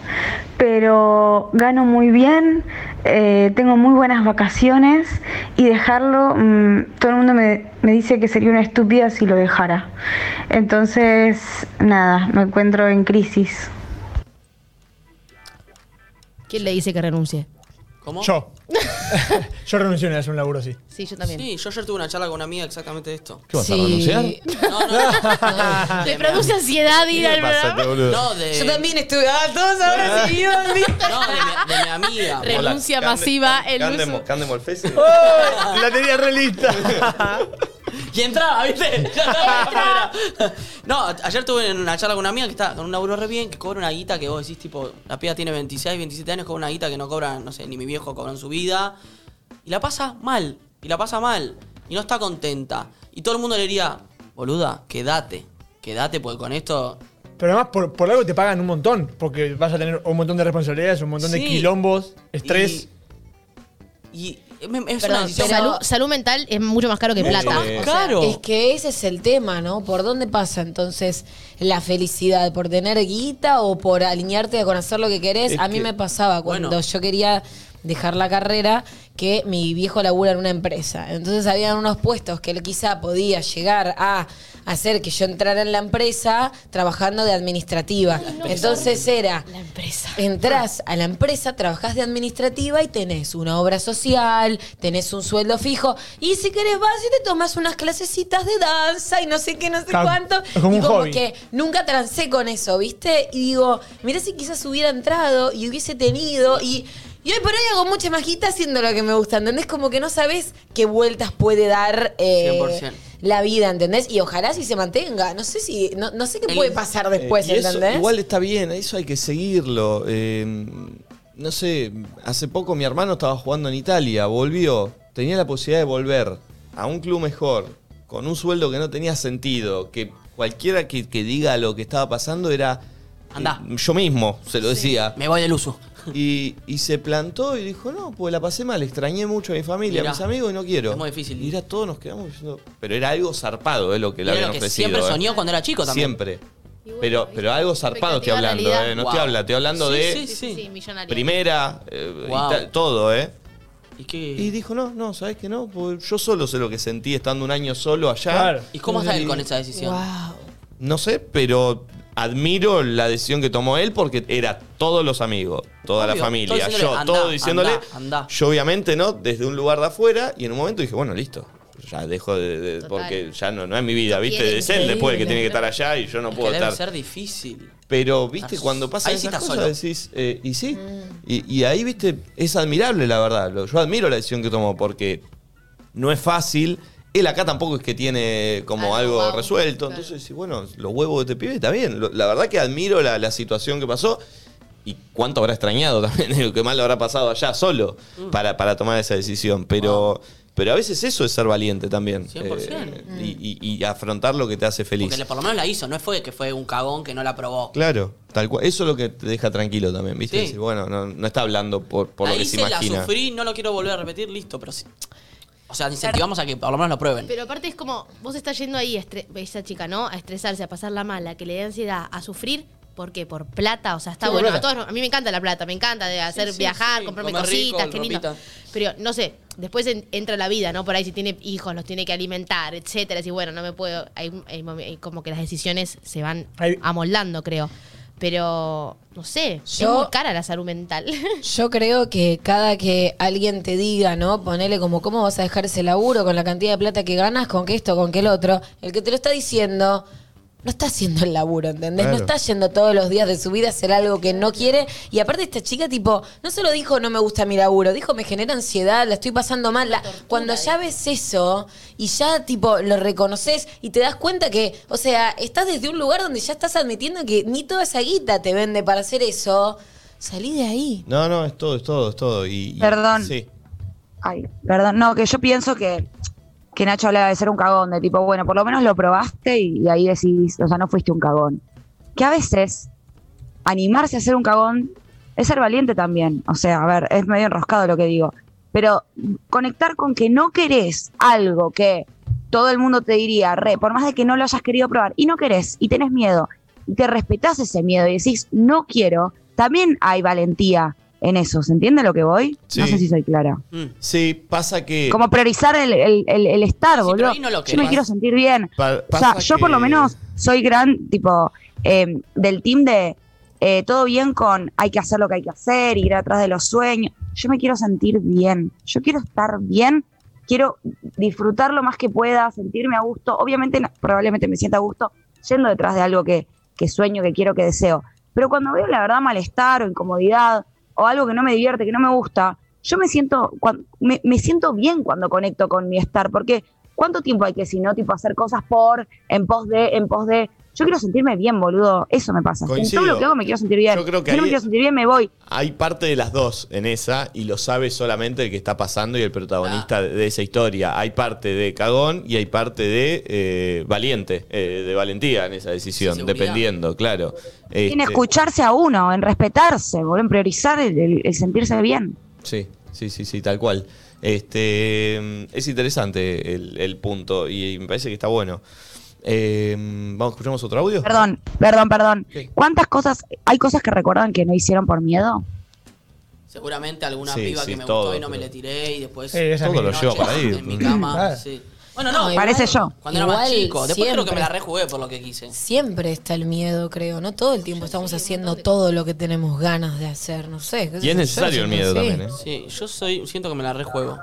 pero gano muy bien, eh, tengo muy buenas vacaciones y dejarlo, mm, todo el mundo me, me dice que sería una estúpida si lo dejara. Entonces, nada, me encuentro en crisis. ¿Quién le dice que renuncie? ¿Cómo? Yo. *laughs* yo renuncié a hacer un laburo así. Sí, yo también. Sí, yo ayer tuve una charla con una amiga exactamente de esto. ¿Qué vas a renunciar? No, no, no. *laughs* Te produce ansiedad ir al programa. No, de... Yo también estuve. Ah, todos ahora sí. No, de mi, de mi amiga. Re- *laughs* renuncia masiva, el uso- Cande Molfese. La tenía re lista. *laughs* Y entraba, ¿viste? *laughs* Ya estaba afuera. *laughs* No, ayer tuve una charla con una amiga que está con un laburo re bien, que cobra una guita que vos decís, tipo, la piba tiene 26, 27 años, cobra una guita que no cobra, no sé, ni mi viejo cobra en su vida. Y la pasa mal, y la pasa mal, y no está contenta. Y todo el mundo le diría, boluda, quédate, quédate, porque con esto... Pero además, por, por algo te pagan un montón. Porque vas a tener un montón de responsabilidades, un montón de quilombos, estrés. Y es Perdón, una decisión... pero- Salud, salud mental es mucho más caro que Mucho plata. más O sea, Claro. es que ese es el tema, ¿no? ¿Por dónde pasa entonces la felicidad? ¿Por tener guita o por alinearte a conocer lo que querés? Es a mí que- me pasaba cuando Bueno. yo quería dejar la carrera que mi viejo labura en una empresa. Entonces habían unos puestos que él quizá podía llegar a hacer que yo entrara en la empresa trabajando de administrativa. Entonces era La empresa. Entrás a la empresa, trabajás de administrativa y tenés una obra social, tenés un sueldo fijo. Y si querés vas y te tomas unas clasecitas de danza y no sé qué, no sé cuánto. es como y un como hobby. que nunca trancé con eso, ¿viste? Y digo, mirá si quizás hubiera entrado y hubiese tenido. Y, y hoy por hoy hago mucha majita haciendo lo que me gusta, ¿entendés? Como que no sabes qué vueltas puede dar eh, 100%. la vida, ¿entendés? Y ojalá si se mantenga. No sé si, no, no sé qué El- puede pasar después, Eh, y eso ¿entendés? igual está bien, eso hay que seguirlo. Eh, no sé, hace poco mi hermano estaba jugando en Italia, volvió, tenía la posibilidad de volver a un club mejor, con un sueldo que no tenía sentido, que cualquiera que, que diga lo que estaba pasando era Andá. Yo mismo se lo decía. Me voy del uso. Y, y se plantó y dijo, no, pues la pasé mal, extrañé mucho a mi familia, Mirá. a mis amigos y no quiero. Es muy difícil. Y era todos nos quedamos diciendo, pero era algo zarpado, es lo que le habían lo que ofrecido. siempre eh. soñó cuando era chico también. Siempre. pero, pero algo zarpado estoy expectativa, hablando, eh. No Wow. estoy hablando, estoy hablando Sí, de sí, sí. Primera, eh, y Wow. tal, todo, ¿eh? ¿Y qué? Y dijo, no, no, ¿sabes qué no? Pues yo solo sé lo que sentí estando un año solo allá. Claro. ¿Y cómo está él con esa decisión? Wow. No sé, pero admiro la decisión que tomó él porque era todos los amigos, toda Obvio, la familia, todo yo, "Andá, todo diciéndole. andá, andá". Yo obviamente no, desde un lugar de afuera y en un momento dije, bueno, listo. Ya dejo de, de- Total. porque ya no, no es mi vida, ¿viste? Es él después el que tiene que estar allá y yo no Es puedo que debe estar. ser difícil. Pero, viste, Estás- cuando pasan ahí sí esas estás cosas solo. decís, eh, y sí. Y, y ahí, viste, es admirable la verdad. Lo- Yo admiro la decisión que tomó porque no es fácil. Él acá tampoco es que tiene como Algo, algo wow. resuelto. Claro. Entonces, sí, bueno, los huevos de este pibe está bien. Lo- La verdad que admiro la, la situación que pasó. Y cuánto habrá extrañado *laughs* también, digo, qué mal le habrá pasado allá solo Mm. para, para tomar esa decisión. Pero, pero a veces eso es ser valiente también. 100%. Eh, y, y- y afrontar lo que te hace feliz. Porque le- por lo menos la hizo, no fue que fue un cagón que no la probó. Claro, tal cual. Eso es lo que te deja tranquilo también, ¿viste? Sí. Decir, bueno, no, no está hablando por, por la lo que se hice, la imagina. sufrí, no lo quiero volver a repetir, listo, pero sí. O sea, incentivamos a que por lo menos lo prueben. Pero aparte es como, vos estás yendo ahí, a estre- esa chica, ¿no? A estresarse, a pasarla mal, a que le dé ansiedad, a sufrir. ¿Por qué? Por plata. O sea, está Sí, por bueno. A, plata. todos, a mí me encanta la plata, me encanta de hacer sí, viajar, sí, comprarme comer rico, cositas, qué lindo. ropita. Pero no sé, después en- entra la vida, ¿no? Por ahí si tiene hijos, los tiene que alimentar, etcétera. Y bueno, no me puedo. Hay, hay momen- hay como que las decisiones se van Hay- amoldando, creo. Pero, no sé, Yo- es muy cara la salud mental. *laughs* Yo creo que cada que alguien te diga, ¿no? Ponele como, ¿cómo vas a dejar ese laburo con la cantidad de plata que ganas, con que esto, con que el otro? El que te lo está diciendo no está haciendo el laburo, ¿entendés? Claro. No está yendo todos los días de su vida a hacer algo que no quiere. Y aparte esta chica, tipo, no solo dijo no me gusta mi laburo, dijo me genera ansiedad, la estoy pasando mal. La- cuando ya ves eso y ya, tipo, lo reconoces y te das cuenta que, o sea, estás desde un lugar donde ya estás admitiendo que ni toda esa guita te vende para hacer eso, salí de ahí. No, no, es todo, es todo, es todo. Y, y- Perdón. Sí. Ay, perdón, no, que yo pienso que, que Nacho hablaba de ser un cagón, de tipo, bueno, por lo menos lo probaste y, ahí decís, o sea, no fuiste un cagón. Que a veces animarse a ser un cagón es ser valiente también. O sea, a ver, es medio enroscado lo que digo. Pero conectar con que no querés algo que todo el mundo te diría, re, por más de que no lo hayas querido probar, y no querés, y tenés miedo, y te respetás ese miedo y decís, no quiero, también hay valentía en eso. ¿Se entiende lo que voy? No sé si soy clara. Mm. Sí, pasa que. Como priorizar el, el- el- el estar, Sí, boludo. no lo yo me quiero sentir bien. pa- O sea, yo por lo menos soy gran, tipo, eh, del team de eh, todo bien con hay que hacer lo que hay que hacer, ir atrás de los sueños. Yo me quiero sentir bien. Yo quiero estar bien. Quiero disfrutar lo más que pueda, sentirme a gusto. Obviamente, no- probablemente me sienta a gusto yendo detrás de algo que, que sueño, que quiero, que deseo. Pero cuando veo la verdad malestar o incomodidad o algo que no me divierte, que no me gusta, yo me siento, me siento bien cuando conecto con mi estar, porque ¿cuánto tiempo hay que si no, tipo, hacer cosas por, en pos de, en pos de? Yo quiero sentirme bien, boludo. Eso me pasa. Coincido. En todo lo que hago me quiero sentir bien. Yo creo que si no me quiero sentir bien, me voy. Hay parte de las dos en esa y lo sabe solamente el que está pasando y el protagonista de, de esa historia. Hay parte de cagón y hay parte de eh, valiente, eh, de valentía en esa decisión, Sí, dependiendo, claro. En Este, escucharse a uno, en respetarse, boludo, en priorizar el, el- el sentirse bien. Sí, sí, sí, sí, tal cual. Este es interesante el, el punto y me parece que está bueno. Eh, Vamos, escuchamos otro audio. Perdón, perdón, perdón. ¿Qué? ¿Cuántas cosas, hay cosas que recuerdan que no hicieron por miedo? Seguramente alguna Sí, piba sí, que me todo, gustó y no me pero- le tiré y después. Sí, esa Todo lo lleva para ahí. En mi cama, Claro. sí. Bueno, no, No, Parece yo. cuando era más igual chico. Después creo que me la rejugué por lo que quise. Siempre está el miedo, creo, ¿no? Todo el tiempo estamos haciendo todo lo que tenemos ganas de hacer, no sé. qué sé Y es necesario el miedo sí. también, ¿eh? Sí, yo soy, siento que me la rejuego.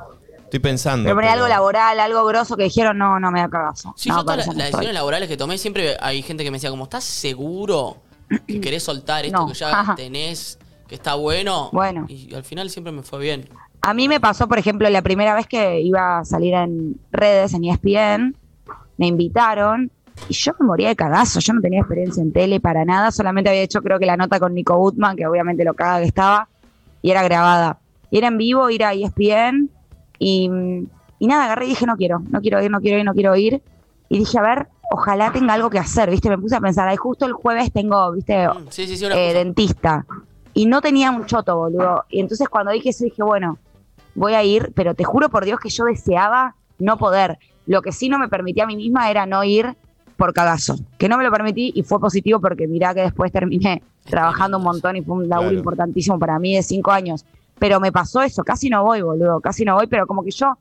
Estoy pensando. Pero pero- algo laboral, algo grosso que dijeron, no, no me da cagazo. Sí, no, yo todas las decisiones laborales que tomé, siempre hay gente que me decía como, ¿estás seguro que *clears throat* querés soltar esto No. que ya tenés, que está bueno? Bueno. Y al final siempre me fue bien. A mí me pasó, por ejemplo, la primera vez que iba a salir en redes, en ESPN, me invitaron y yo me moría de cagazo. Yo no tenía experiencia en tele para nada, solamente había hecho creo que la nota con Nico Gutman, que obviamente lo caga que estaba, y era grabada. Y era en vivo, ir a ESPN y, y nada, agarré y dije, no quiero, no quiero ir, no quiero ir, no quiero ir. Y dije, a ver, ojalá tenga algo que hacer, ¿viste? Me puse a pensar, ay, justo el jueves tengo, ¿viste? Mm, Sí, sí, sí, una eh, dentista. Y no tenía un choto, boludo. Y entonces cuando dije eso, dije, bueno, voy a ir, pero te juro por Dios que yo deseaba no poder. Lo que sí no me permitía a mí misma era no ir por cagazo. Que no me lo permití y fue positivo porque mirá que después terminé trabajando un montón y fue un laburo Claro. importantísimo para mí de cinco años. Pero me pasó eso, casi no voy, boludo, casi no voy, pero como que yo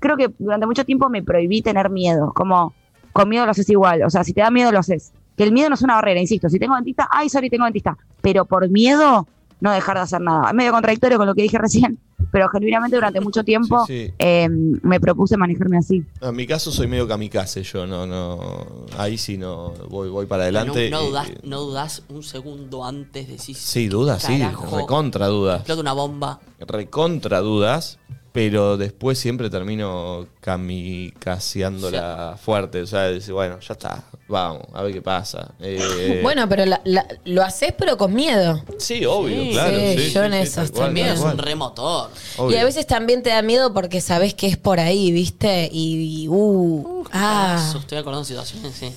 creo que durante mucho tiempo me prohibí tener miedo, como con miedo lo haces igual, o sea, si te da miedo lo haces. Que el miedo no es una barrera, insisto, si tengo dentista, ay, sorry, tengo dentista, pero por miedo no dejar de hacer nada. Es medio contradictorio con lo que dije recién, pero genuinamente durante mucho tiempo Sí, sí. eh, me propuse manejarme así. En mi caso soy medio kamikaze yo, no, no. Ahí sí no voy, voy para adelante. No, no, y- no dudás un segundo antes, decís. Sí, dudas, sí, recontra dudas. Explota una bomba. Recontra dudas, pero después siempre termino kamikazeándola fuerte. O sea, decir, bueno, ya está, vamos, a ver qué pasa. Eh, *laughs* Bueno, pero la- la- lo haces pero con miedo. Sí, obvio, Sí, claro. sí, sí, yo sí, en sí, esas tal cual, también. tal Es cual. un remotor. Obvio. Y a veces también te da miedo porque sabes que es por ahí, ¿viste? Y, y, uh, ah. Eso, Estoy acordando de situaciones, sí.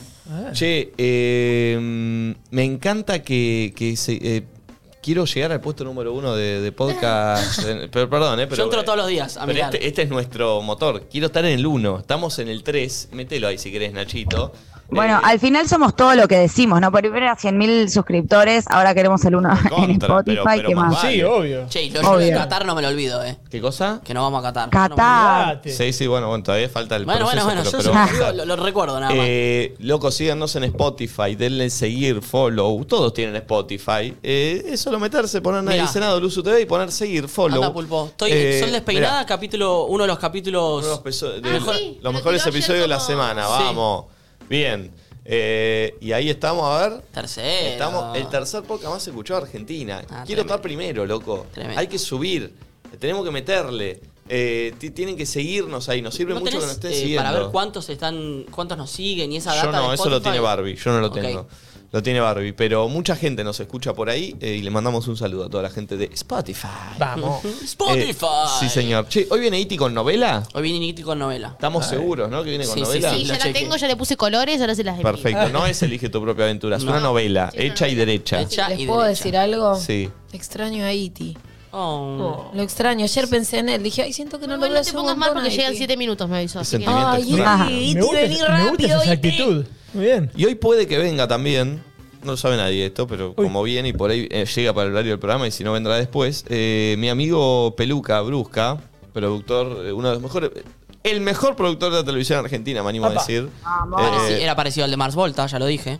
Che, eh, me encanta que, que se, eh, quiero llegar al puesto número uno de, de podcast. *laughs* eh, pero perdón, eh, pero. Yo entro todos los días a pero mirar. este, este es nuestro motor. Quiero estar en el 1. Estamos en el 3. Mételo ahí si querés, Nachito. Bueno, Eh, al final somos todo lo que decimos, ¿no? Primero era 100.000 suscriptores, ahora queremos el uno *laughs* en Contra, Spotify, pero- pero ¿qué más más? vale. Sí, obvio. Che, y lo yo de Obvio. Qatar no me lo olvido, eh. ¿Qué cosa? Que no vamos a Qatar. Qatar. Sí, sí, bueno, bueno, todavía falta el Bueno, bueno, proceso, bueno, pero- yo pero vamos a- lo, recuerdo nada más. Eh, loco, síganos en Spotify, denle seguir, follow. Todos tienen Spotify. Eh, es solo meterse, poner dice nada, Luzu TV y poner seguir, follow. Anda, Pulpo. Estoy Eh, Sol Despeinada, mirá, capítulo, uno de los capítulos. uno de los, de- Ah, sí, los mejores episodios de la semana, Sí. Bien. Eh, y ahí estamos, a ver. Tercero. Estamos, el tercer podcast más escuchado de Argentina. Ah, Quiero tremendo. estar primero, loco. Tremendo. Hay que subir. Tenemos que meterle. Eh, ti- tienen que seguirnos ahí. Nos sirve ¿No mucho que tenés, nos estén eh, siguiendo. para ver cuántos están, cuántos nos siguen y esa Yo data no, de eso lo tiene Barbie, yo no lo tengo. Lo tiene Barbie, pero mucha gente nos escucha por ahí eh, y le mandamos un saludo a toda la gente de Spotify. Vamos. Spotify. Eh, sí, señor. Che, ¿hoy viene Iti con novela? Hoy viene Niti con novela. Estamos seguros, ¿no? Que viene con Sí, sí, novela. Sí, ya la tengo, ya le puse colores, ahora se las envío. Perfecto, no es Elige tu propia aventura, es No. una novela Sí, hecha y derecha. Hecha. ¿Les y puedo derecha. decir algo? Sí. Extraño a Iti. Oh. Lo extraño. Ayer pensé en él. Dije, ay, siento que no No, lo veo no hace te un pongas mal montón porque a llegan Iti. 7 minutos, me avisó. Qué así que- sentimiento Ay, extraño. Iti, Iti, me gusta, vení me gusta rápido, esa Iti. actitud. Muy bien. Y hoy puede que venga también, no lo sabe nadie esto, pero Uy. como viene y por ahí eh, llega para el horario del programa y si no vendrá después, eh, mi amigo Peluca Brusca, productor, eh, uno de los mejores, el mejor productor de la televisión argentina, me animo a decir. Eh, Pareci- era parecido al de Mars Volta, ya lo dije.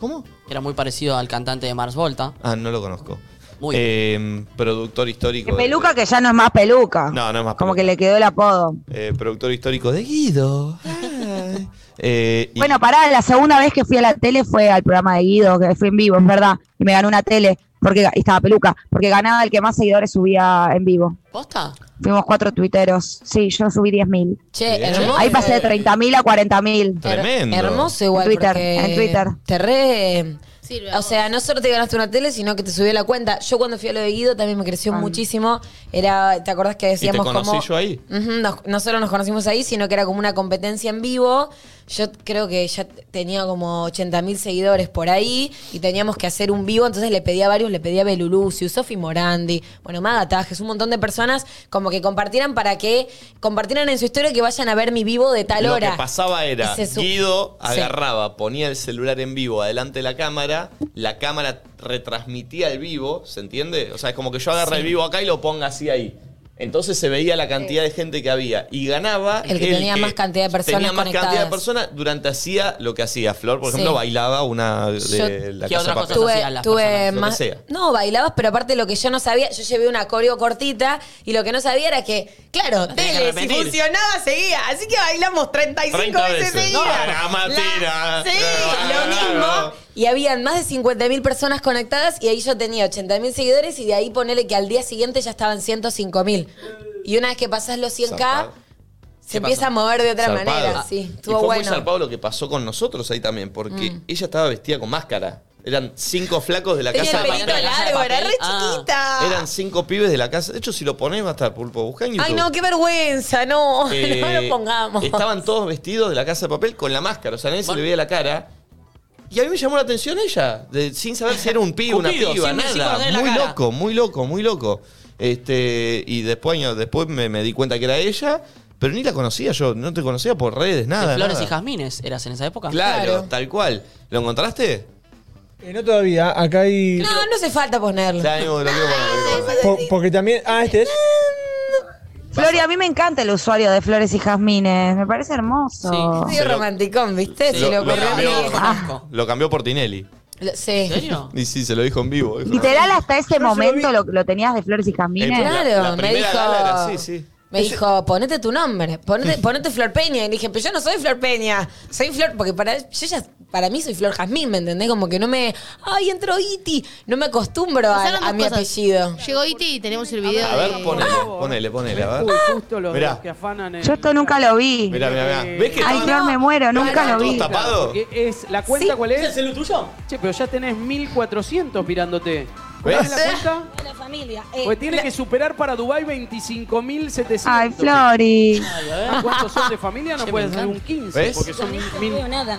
¿Cómo? Era muy parecido al cantante de Mars Volta. Ah, no lo conozco. Muy Eh, productor histórico. Que de- peluca que ya no es más peluca. No, no es más Como peluca. que le quedó el apodo. Eh, productor histórico de Guido. *laughs* Eh, y- Bueno, pará, la segunda vez que fui a la tele fue al programa de Guido, que fue en vivo, es verdad. Y me ganó una tele, porque y estaba peluca, porque ganaba el que más seguidores subía en vivo. ¿Posta? Fuimos cuatro tuiteros. Sí, yo subí 10.000. Che, hermoso. Ahí pasé de 30.000 a 40.000. Tremendo. Hermoso igual. En Twitter, porque en Twitter. Te re. O sea, no solo te ganaste una tele, sino que te subió la cuenta. Yo cuando fui a lo de Guido también me creció Ah. muchísimo. Era, ¿te acordás que ¿Y te decíamos conocí como. yo ahí? No solo nos conocimos ahí, sino que era como una competencia en vivo. Yo creo que ya tenía como 80 mil seguidores por ahí y teníamos que hacer un vivo. Entonces le pedí a varios, le pedí a Belulucio, Sofi Morandi, bueno, Maga Tajes, un montón de personas como que compartieran para que compartieran en su historia que vayan a ver mi vivo de tal Lo hora. que pasaba era, Guido Sí. agarraba, ponía el celular en vivo adelante de la cámara, la cámara retransmitía el vivo, ¿se entiende? O sea, es como que yo agarre el vivo acá y lo ponga así ahí. Entonces se veía la cantidad de gente que había y ganaba El que tenía más cantidad de personas Tenía más cantidad de conectadas. personas durante hacía lo que hacía Flor, por Sí. ejemplo, bailaba una de Yo- la ¿Qué casa otra de cosa papel. tuve, hacían las tuve personas, lo que más. sea. No, bailabas, pero aparte lo que yo no sabía, yo llevé una coreo cortita y lo que no sabía era que, claro, tenías que tele, si repetir. funcionaba, seguía. Así que bailamos 35 30 veces, veces. seguidas. No, mentira. La- Sí, lo mismo. Y habían más de 50.000 personas conectadas y ahí yo tenía 80.000 seguidores y de ahí ponele que al día siguiente ya estaban 105.000. Y una vez que pasás los 100k, Zarpado. se ¿Qué empieza pasó? a mover de otra Zarpado. manera. Sí, y estuvo fue bueno. muy zarpado lo que pasó con nosotros ahí también, porque Mm. ella estaba vestida con máscara. Eran cinco flacos de la Tenía casa el de papel. largo, era re Ah. chiquita. Eran cinco pibes de la casa. De hecho, si lo ponés va a estar pulpo. Buscá en YouTube. Ay, no, qué vergüenza, no. *laughs* no Eh, lo pongamos. Estaban todos vestidos de la casa de papel con la máscara. O sea, a nadie se le veía la cara. Y a mí me llamó la atención ella, de- sin saber si era un pibe, una Cupido, piba, nada. la Muy cara. loco, muy loco, muy loco. Este, y después, años después me, me di cuenta que era ella, pero ni la conocía yo, no te conocía por redes, nada. De Flores nada. y jazmines eras en esa época. Claro, Claro. tal cual. ¿Lo encontraste? Eh, no todavía, acá hay. No, no hace falta ponerlo. Ya, po- porque también. Ah, este es. Flori, a mí me encanta el usuario de Flores y Jazmines. Me parece hermoso. Sí. Lo- romanticón, ¿viste? Si Lo- lo cambió. Lo por Tinelli. Lo- Sí. ¿En serio? Y sí, se lo dijo en vivo. Literal, hasta ese momento lo, lo tenías de Flores y Jazmines. El- la- Claro, la me dijo. gala era así, sí. Me dijo, ponete tu nombre, ponete, ponete Flor Peña. Y le dije, pero yo no soy Flor Peña, soy Flor, porque para, yo ya, para mí soy Flor Jazmín, ¿me entendés? Como que no me, ay, entró Iti, no me acostumbro a, mi cosas. apellido. Llegó Iti y tenemos el video A ver, de... ponele, ponele, ponele, a ver. Uy, justo los, Mirá. los que afanan en- Yo esto nunca lo vi. Mirá, mirá, mirá. ¿Ves que Ay, Flor, me muero, nunca lo vi. Porque es, ¿La cuenta Sí. cuál es? ¿Es el tuyo? Che, pero ya tenés 1400 mirándote. ¿Ves? ¿Cuál es la cuenta? la familia. Pues tiene que superar para Dubai 25.700. Ay, Flori. Ah, ¿Cuántos son de familia? No Che, puede me ser un encanta. 15. ¿Ves? Porque son No mil. veo nada.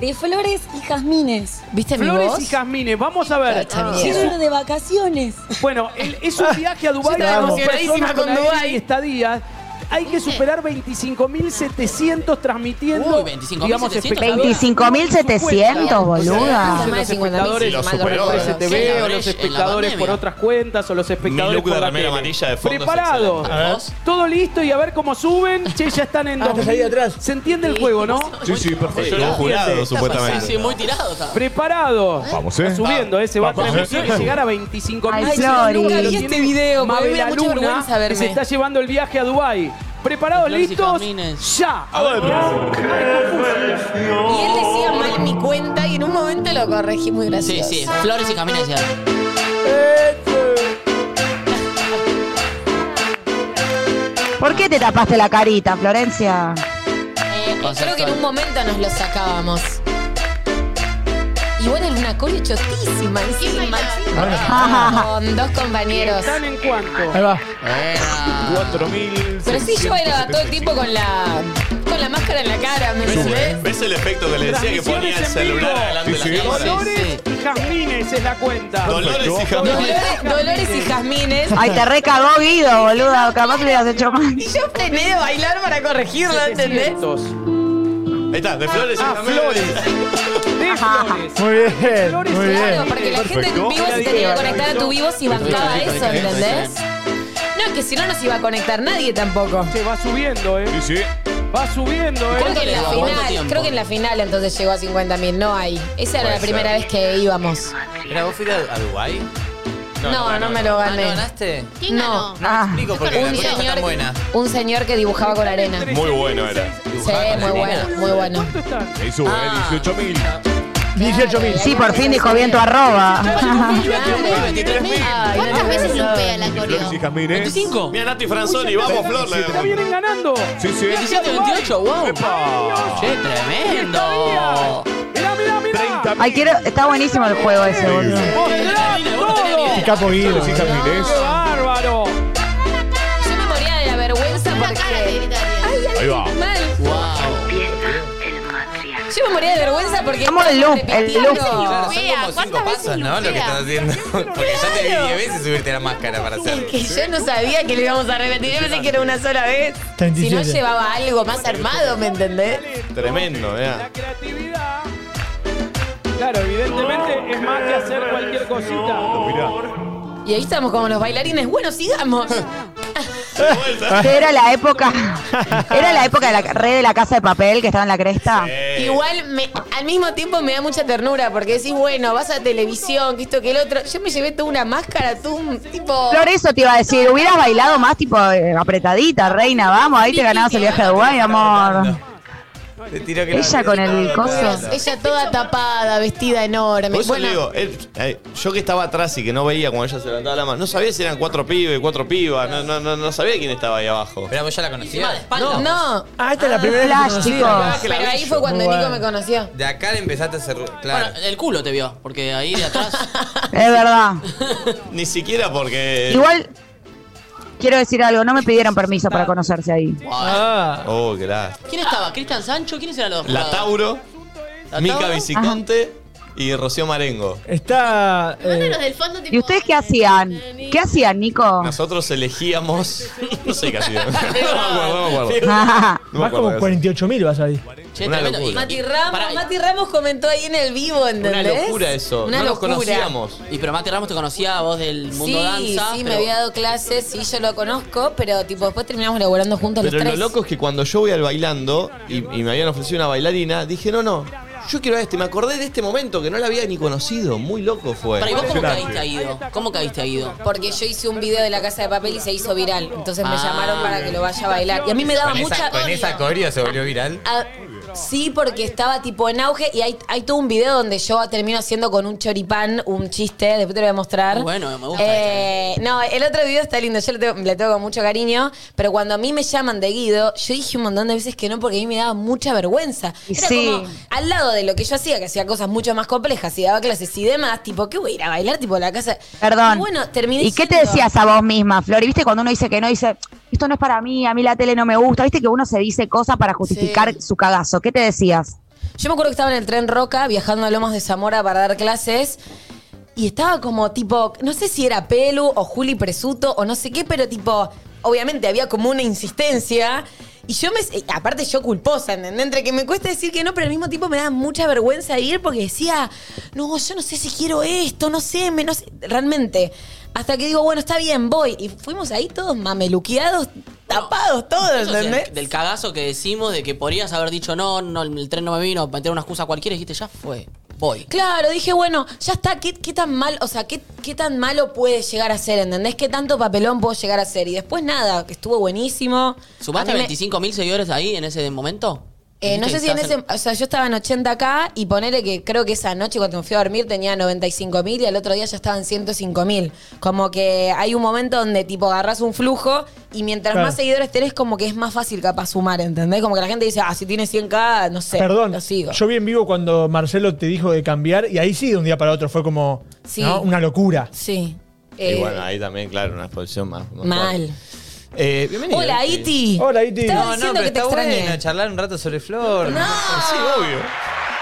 De flores y jazmines. ¿Viste mi Flores voz? y jazmines. Vamos a ver. Mierda. un- de vacaciones. bueno, el- es un viaje a Dubái Yo estaba emocionadísima con con Dubái. estadías. Hay que superar 25.700 transmitiendo. Uy, 25.700. digamos, espectadores. 25.700, boluda. Los Más de 50.000, espectadores no superó. recuerdo. STV o los espectadores por otras cuentas o los espectadores look de por la remera tele. amarilla de fondo es Preparado. excelente. ¿A vos? Todo listo y a ver cómo suben. Che, ya están en Ah, estás 2000. ahí atrás. Se entiende el juego, ¿no? Sí, sí, Yo perfecto. era un jurado, supuestamente. Sí, sí, muy tirado. está. Preparado. Vamos, ¿eh? Está subiendo, ¿eh? Se va a Vamos, transmitir ¿eh? y llegar a 25 Ay, mil. Flori. Nunca vi este video, porque a mí me da Mabel mucha Luna, vergüenza que verme. se está llevando el viaje a Dubai. ¿Preparados, listos? ¡Ya! A ver. Y él decía mal mi cuenta y en un momento lo corregí muy Sí, gracioso. sí, Flores y jazmines ya. ¿Por qué te tapaste la carita, Florencia? Eh, creo Conceptual. que en un momento nos lo sacábamos. Igual era una cola chotísima, encima. Con dos compañeros. ¿Están en cuánto? Ahí va. Buena. 4.000. Pero sí, yo bailaba todo el tiempo con la, con la máscara en la cara, ¿me entendés? ¿Ves el efecto que le decía que ponía el en celular adelante de Sí, la cámara? Dolores y jazmines es la cuenta. Dolores y. Jazmines. Dolores, y Jazmines. Ay, te recagó Guido, boluda. Capaz lo hubieras hecho mal. Y yo frené de bailar para corregirlo, ¿entendés? 700. Ahí está, de Flores y Ah, Jazmines. flores. *laughs* Muy bien, muy y Claro, bien. porque la gente en vivo se tenía que conectar a tu vivo si bancaba eso, ¿entendés? No, que si no, no se iba a conectar nadie tampoco. Se va subiendo, ¿eh? Sí, sí. Va subiendo, ¿eh? Creo que, en la ¿Cuánto final, creo que en la final entonces llegó a 50.000, no hay. Esa era la primera vez que íbamos. Mira, ¿vos fuiste a, a Dubái? No, no, me lo Ah, ¿no gané. ganaste? ¿Quién No. ganó? Ah, Explico por qué Un la cosa está señor, buena. un señor que dibujaba con arena. Muy bueno era. Sí, muy bueno, muy bueno. ¿Cuánto están? Ahí sube, Ah. 18.000. 18.000. sí, por fin dijo bien tu arroba. ¿Cuántas veces pega la coreo? Flores y Jazmines. 25. Mira Nati Franzoni, vamos Flor. le- vienen ganando. Sí, sí. 27, 28, wow. Che, tremendo. Mirá, mirá, mirá. 30 Ay, quiero. Está buenísimo el juego ese, boludo. Mostrá todo. Capo Guido. ¡Qué bárbaro! Moría de vergüenza porque. Vamos el loop, el loop. Claro, son Lupea, como cinco ¿cuántas veces pasos, ¿no? Lo que estás haciendo. *laughs* Porque ya te vi 10 veces subirte la máscara para hacer. Que yo no sabía que lo íbamos a repetir. Yo pensé que era una sola vez. Si no 37. llevaba algo más armado, ¿me entendés? Tremendo, La mira. creatividad. Claro, evidentemente es más que hacer cualquier cosita. Y ahí estamos como los bailarines. Bueno, sigamos. Que era la época. Era la época de la red de la casa de papel que estaba en la cresta. Igual me, al mismo tiempo me da mucha ternura porque decís, bueno, vas a televisión, que esto, que el otro. Yo me llevé toda una máscara, tú, un tipo. Flor, eso te iba a decir. Hubieras bailado más tipo eh, apretadita, reina, vamos. Ahí te ganabas el viaje a Dubái, amor. Te tiró que la- Ella con el coso. Ella toda tapada, vestida enorme. Por eso Bueno, le digo, él- eh, yo que estaba atrás y que no veía cuando ella se levantaba la mano, no sabía si eran cuatro pibes, cuatro pibas, no, no, no, no sabía quién estaba ahí abajo. Pero vos ya la conocías. No. no. Ah, esta es la primera vez que Flash, conocí. chicos. Ah, que la Pero ahí fue cuando Muy Nico bueno. me conoció. De acá le empezaste a hacer. Claro. Bueno, el culo te vio, porque ahí de atrás. Es verdad. Ni siquiera porque. Igual, quiero decir algo, no me pidieron permiso para conocerse ahí. Ah. Oh, qué lástima. ¿Quién estaba? ¿Cristian Sancho? ¿Quiénes eran los La jugadores? Tauro, ¿La Mica Tauro? Viciconte y Rocío Marengo. Está. eh, Mándanos del fondo, tipo, ¿Y ustedes qué hacían? ¿Qué hacían, Nico? Nosotros elegíamos. *laughs* No sé qué hacían. *laughs* No me acuerdo, no me acuerdo. No me Vas acuerdo como qué 48 mil vas ahí. Che, Una tremendo. locura. Y- Mati Ramos, Pará, Mati Ramos comentó ahí en el vivo. Una ¿entendés? locura eso. Una no nos locura. conocíamos. Y pero Mati Ramos te conocía a vos del mundo Sí, danza. sí, me pero- había dado clases, sí, yo lo conozco, pero tipo después terminamos laburando juntos Pero los lo tres. loco es que cuando yo voy al bailando y, y me habían ofrecido una bailarina, dije, no, no, yo quiero a este. Me acordé de este momento que no la había ni conocido. Muy loco fue. Pará, ¿y vos cómo caíste a Ido? ¿Cómo caíste a Ido? Porque yo hice un video de la casa de papel y se hizo viral. Entonces me Ah. llamaron para que lo vaya a bailar. Y a mí me daba Con mucha. esa, con esa coreo se volvió viral. Sí, porque estaba tipo en auge y hay, hay todo un video donde yo termino haciendo con un choripán un chiste, después te lo voy a mostrar. Muy bueno, me gusta Eh, no, el otro video está lindo, yo le tengo, le tengo con mucho cariño, pero cuando a mí me llaman de Guido, yo dije un montón de veces que no porque a mí me daba mucha vergüenza. Y Era sí. como al lado de lo que yo hacía, que hacía cosas mucho más complejas y daba clases y demás, tipo, ¿qué voy a ir a bailar? Tipo, la casa. Perdón. Y bueno, terminé ¿Y qué te decías a vos misma, Flor? Y viste cuando uno dice que no, dice, esto no es para mí, a mí la tele no me gusta. Viste que uno se dice cosas para justificar Sí. su cagazo. ¿Qué te decías? Yo me acuerdo que estaba en el tren Roca viajando a Lomas de Zamora para dar clases. Y estaba como tipo, no sé si era Pelu o Juli Presuto o no sé qué, pero tipo, obviamente había como una insistencia. Y yo me. eh, Aparte, yo culposa, ¿entendés? Entre que me cuesta decir que no, pero al mismo tiempo me da mucha vergüenza ir porque decía, no, yo no sé si quiero esto, no sé, me, no sé. Realmente. Hasta que digo, bueno, está bien, voy. Y fuimos ahí todos mameluqueados, tapados todos, Eso ¿entendés? el- del cagazo que decimos de que podrías haber dicho no, no, el tren no me vino, meter una excusa cualquiera y dijiste, ya fue, voy. Claro, dije, bueno, ya está, ¿qué, qué tan mal, o sea, qué, qué tan malo puede llegar a ser, ¿entendés? ¿Qué tanto papelón puedo llegar a ser? Y después nada, que estuvo buenísimo. ¿Sumaste mí me- 25 mil seguidores ahí en ese momento? Eh, no sé si en ese, o sea, yo estaba en 80 acá y ponele que creo que esa noche cuando me fui a dormir tenía 95 mil y al otro día ya estaban 105 mil. Como que hay un momento donde tipo agarras un flujo y mientras Claro. más seguidores tenés como que es más fácil capaz sumar, ¿entendés? Como que la gente dice, ah, si tienes 100k, no sé, Perdón, lo sigo. yo vi en vivo cuando Marcelo te dijo de cambiar y ahí sí de un día para otro fue como Sí. ¿no? una locura. Sí. Y Eh, bueno, ahí también, claro, una exposición más. más mal. Eh, bienvenido. Hola, Iti. Hola, Iti. Estaba No, no, diciendo pero que te está extrañé. bueno charlar un rato sobre Flor. No. Sí, obvio.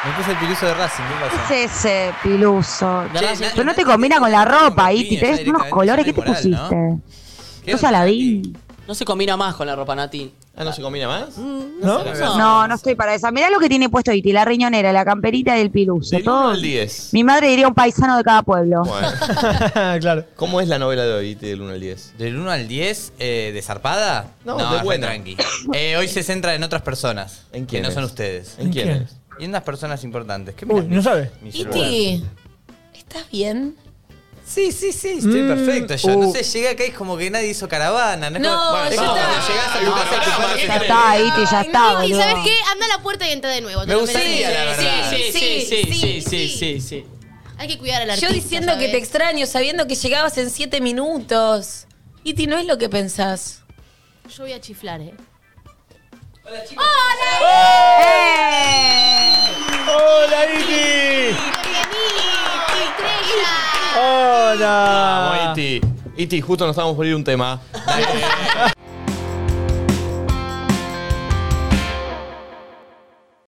Me puse el piluso de Racing, ¿qué pasa? ¿Qué es ese piluso? Che, Pero no te combina con la ropa, Iti. Tenés unos colores, ¿qué te pusiste? ¿Qué ¿Sos onda, Aladín? No se combina más con la ropa Nati. Ah, ¿no se combina más? ¿No? No, no estoy para esa. Mirá lo que tiene puesto Iti, la riñonera, la camperita y el piluso. Del 1 Todo. al 10. Mi madre diría un paisano de cada pueblo. Bueno, *laughs* claro. ¿cómo es la novela de hoy, Iti, del 1 al 10? ¿Del 1 al 10 eh, de zarpada? No, de es re buena. tranqui. Eh, hoy se centra en otras personas. ¿En Que quiénes? no son ustedes. ¿En quién quién? es? Y en unas personas importantes. ¿Qué Uy, no sabe. mi celular? Iti, ¿estás bien? Sí, sí, sí, estoy Mm, perfecto yo. No uh. sé, llegué acá y es como que nadie hizo caravana. No, es No, como- bueno, es ya como está. cuando llegás a tu casa y tu Ya te- está, Iti, ya está, Y boludo. ¿sabes qué? Anda a la puerta y entra de nuevo. te Me gustaría, la verdad. Sí, sí, sí, sí, Sí, sí, sí, sí. sí, sí. Hay que cuidar al Yo artista. diciendo que ¿sabes? te extraño, sabiendo que llegabas en siete minutos. Iti, no es lo que pensás. Yo voy a chiflar, ¿eh? ¡Hola, Iti! ¡Estrella! ¡Hola! Vamos, Iti. Iti, justo nos estábamos por ir un tema. *laughs*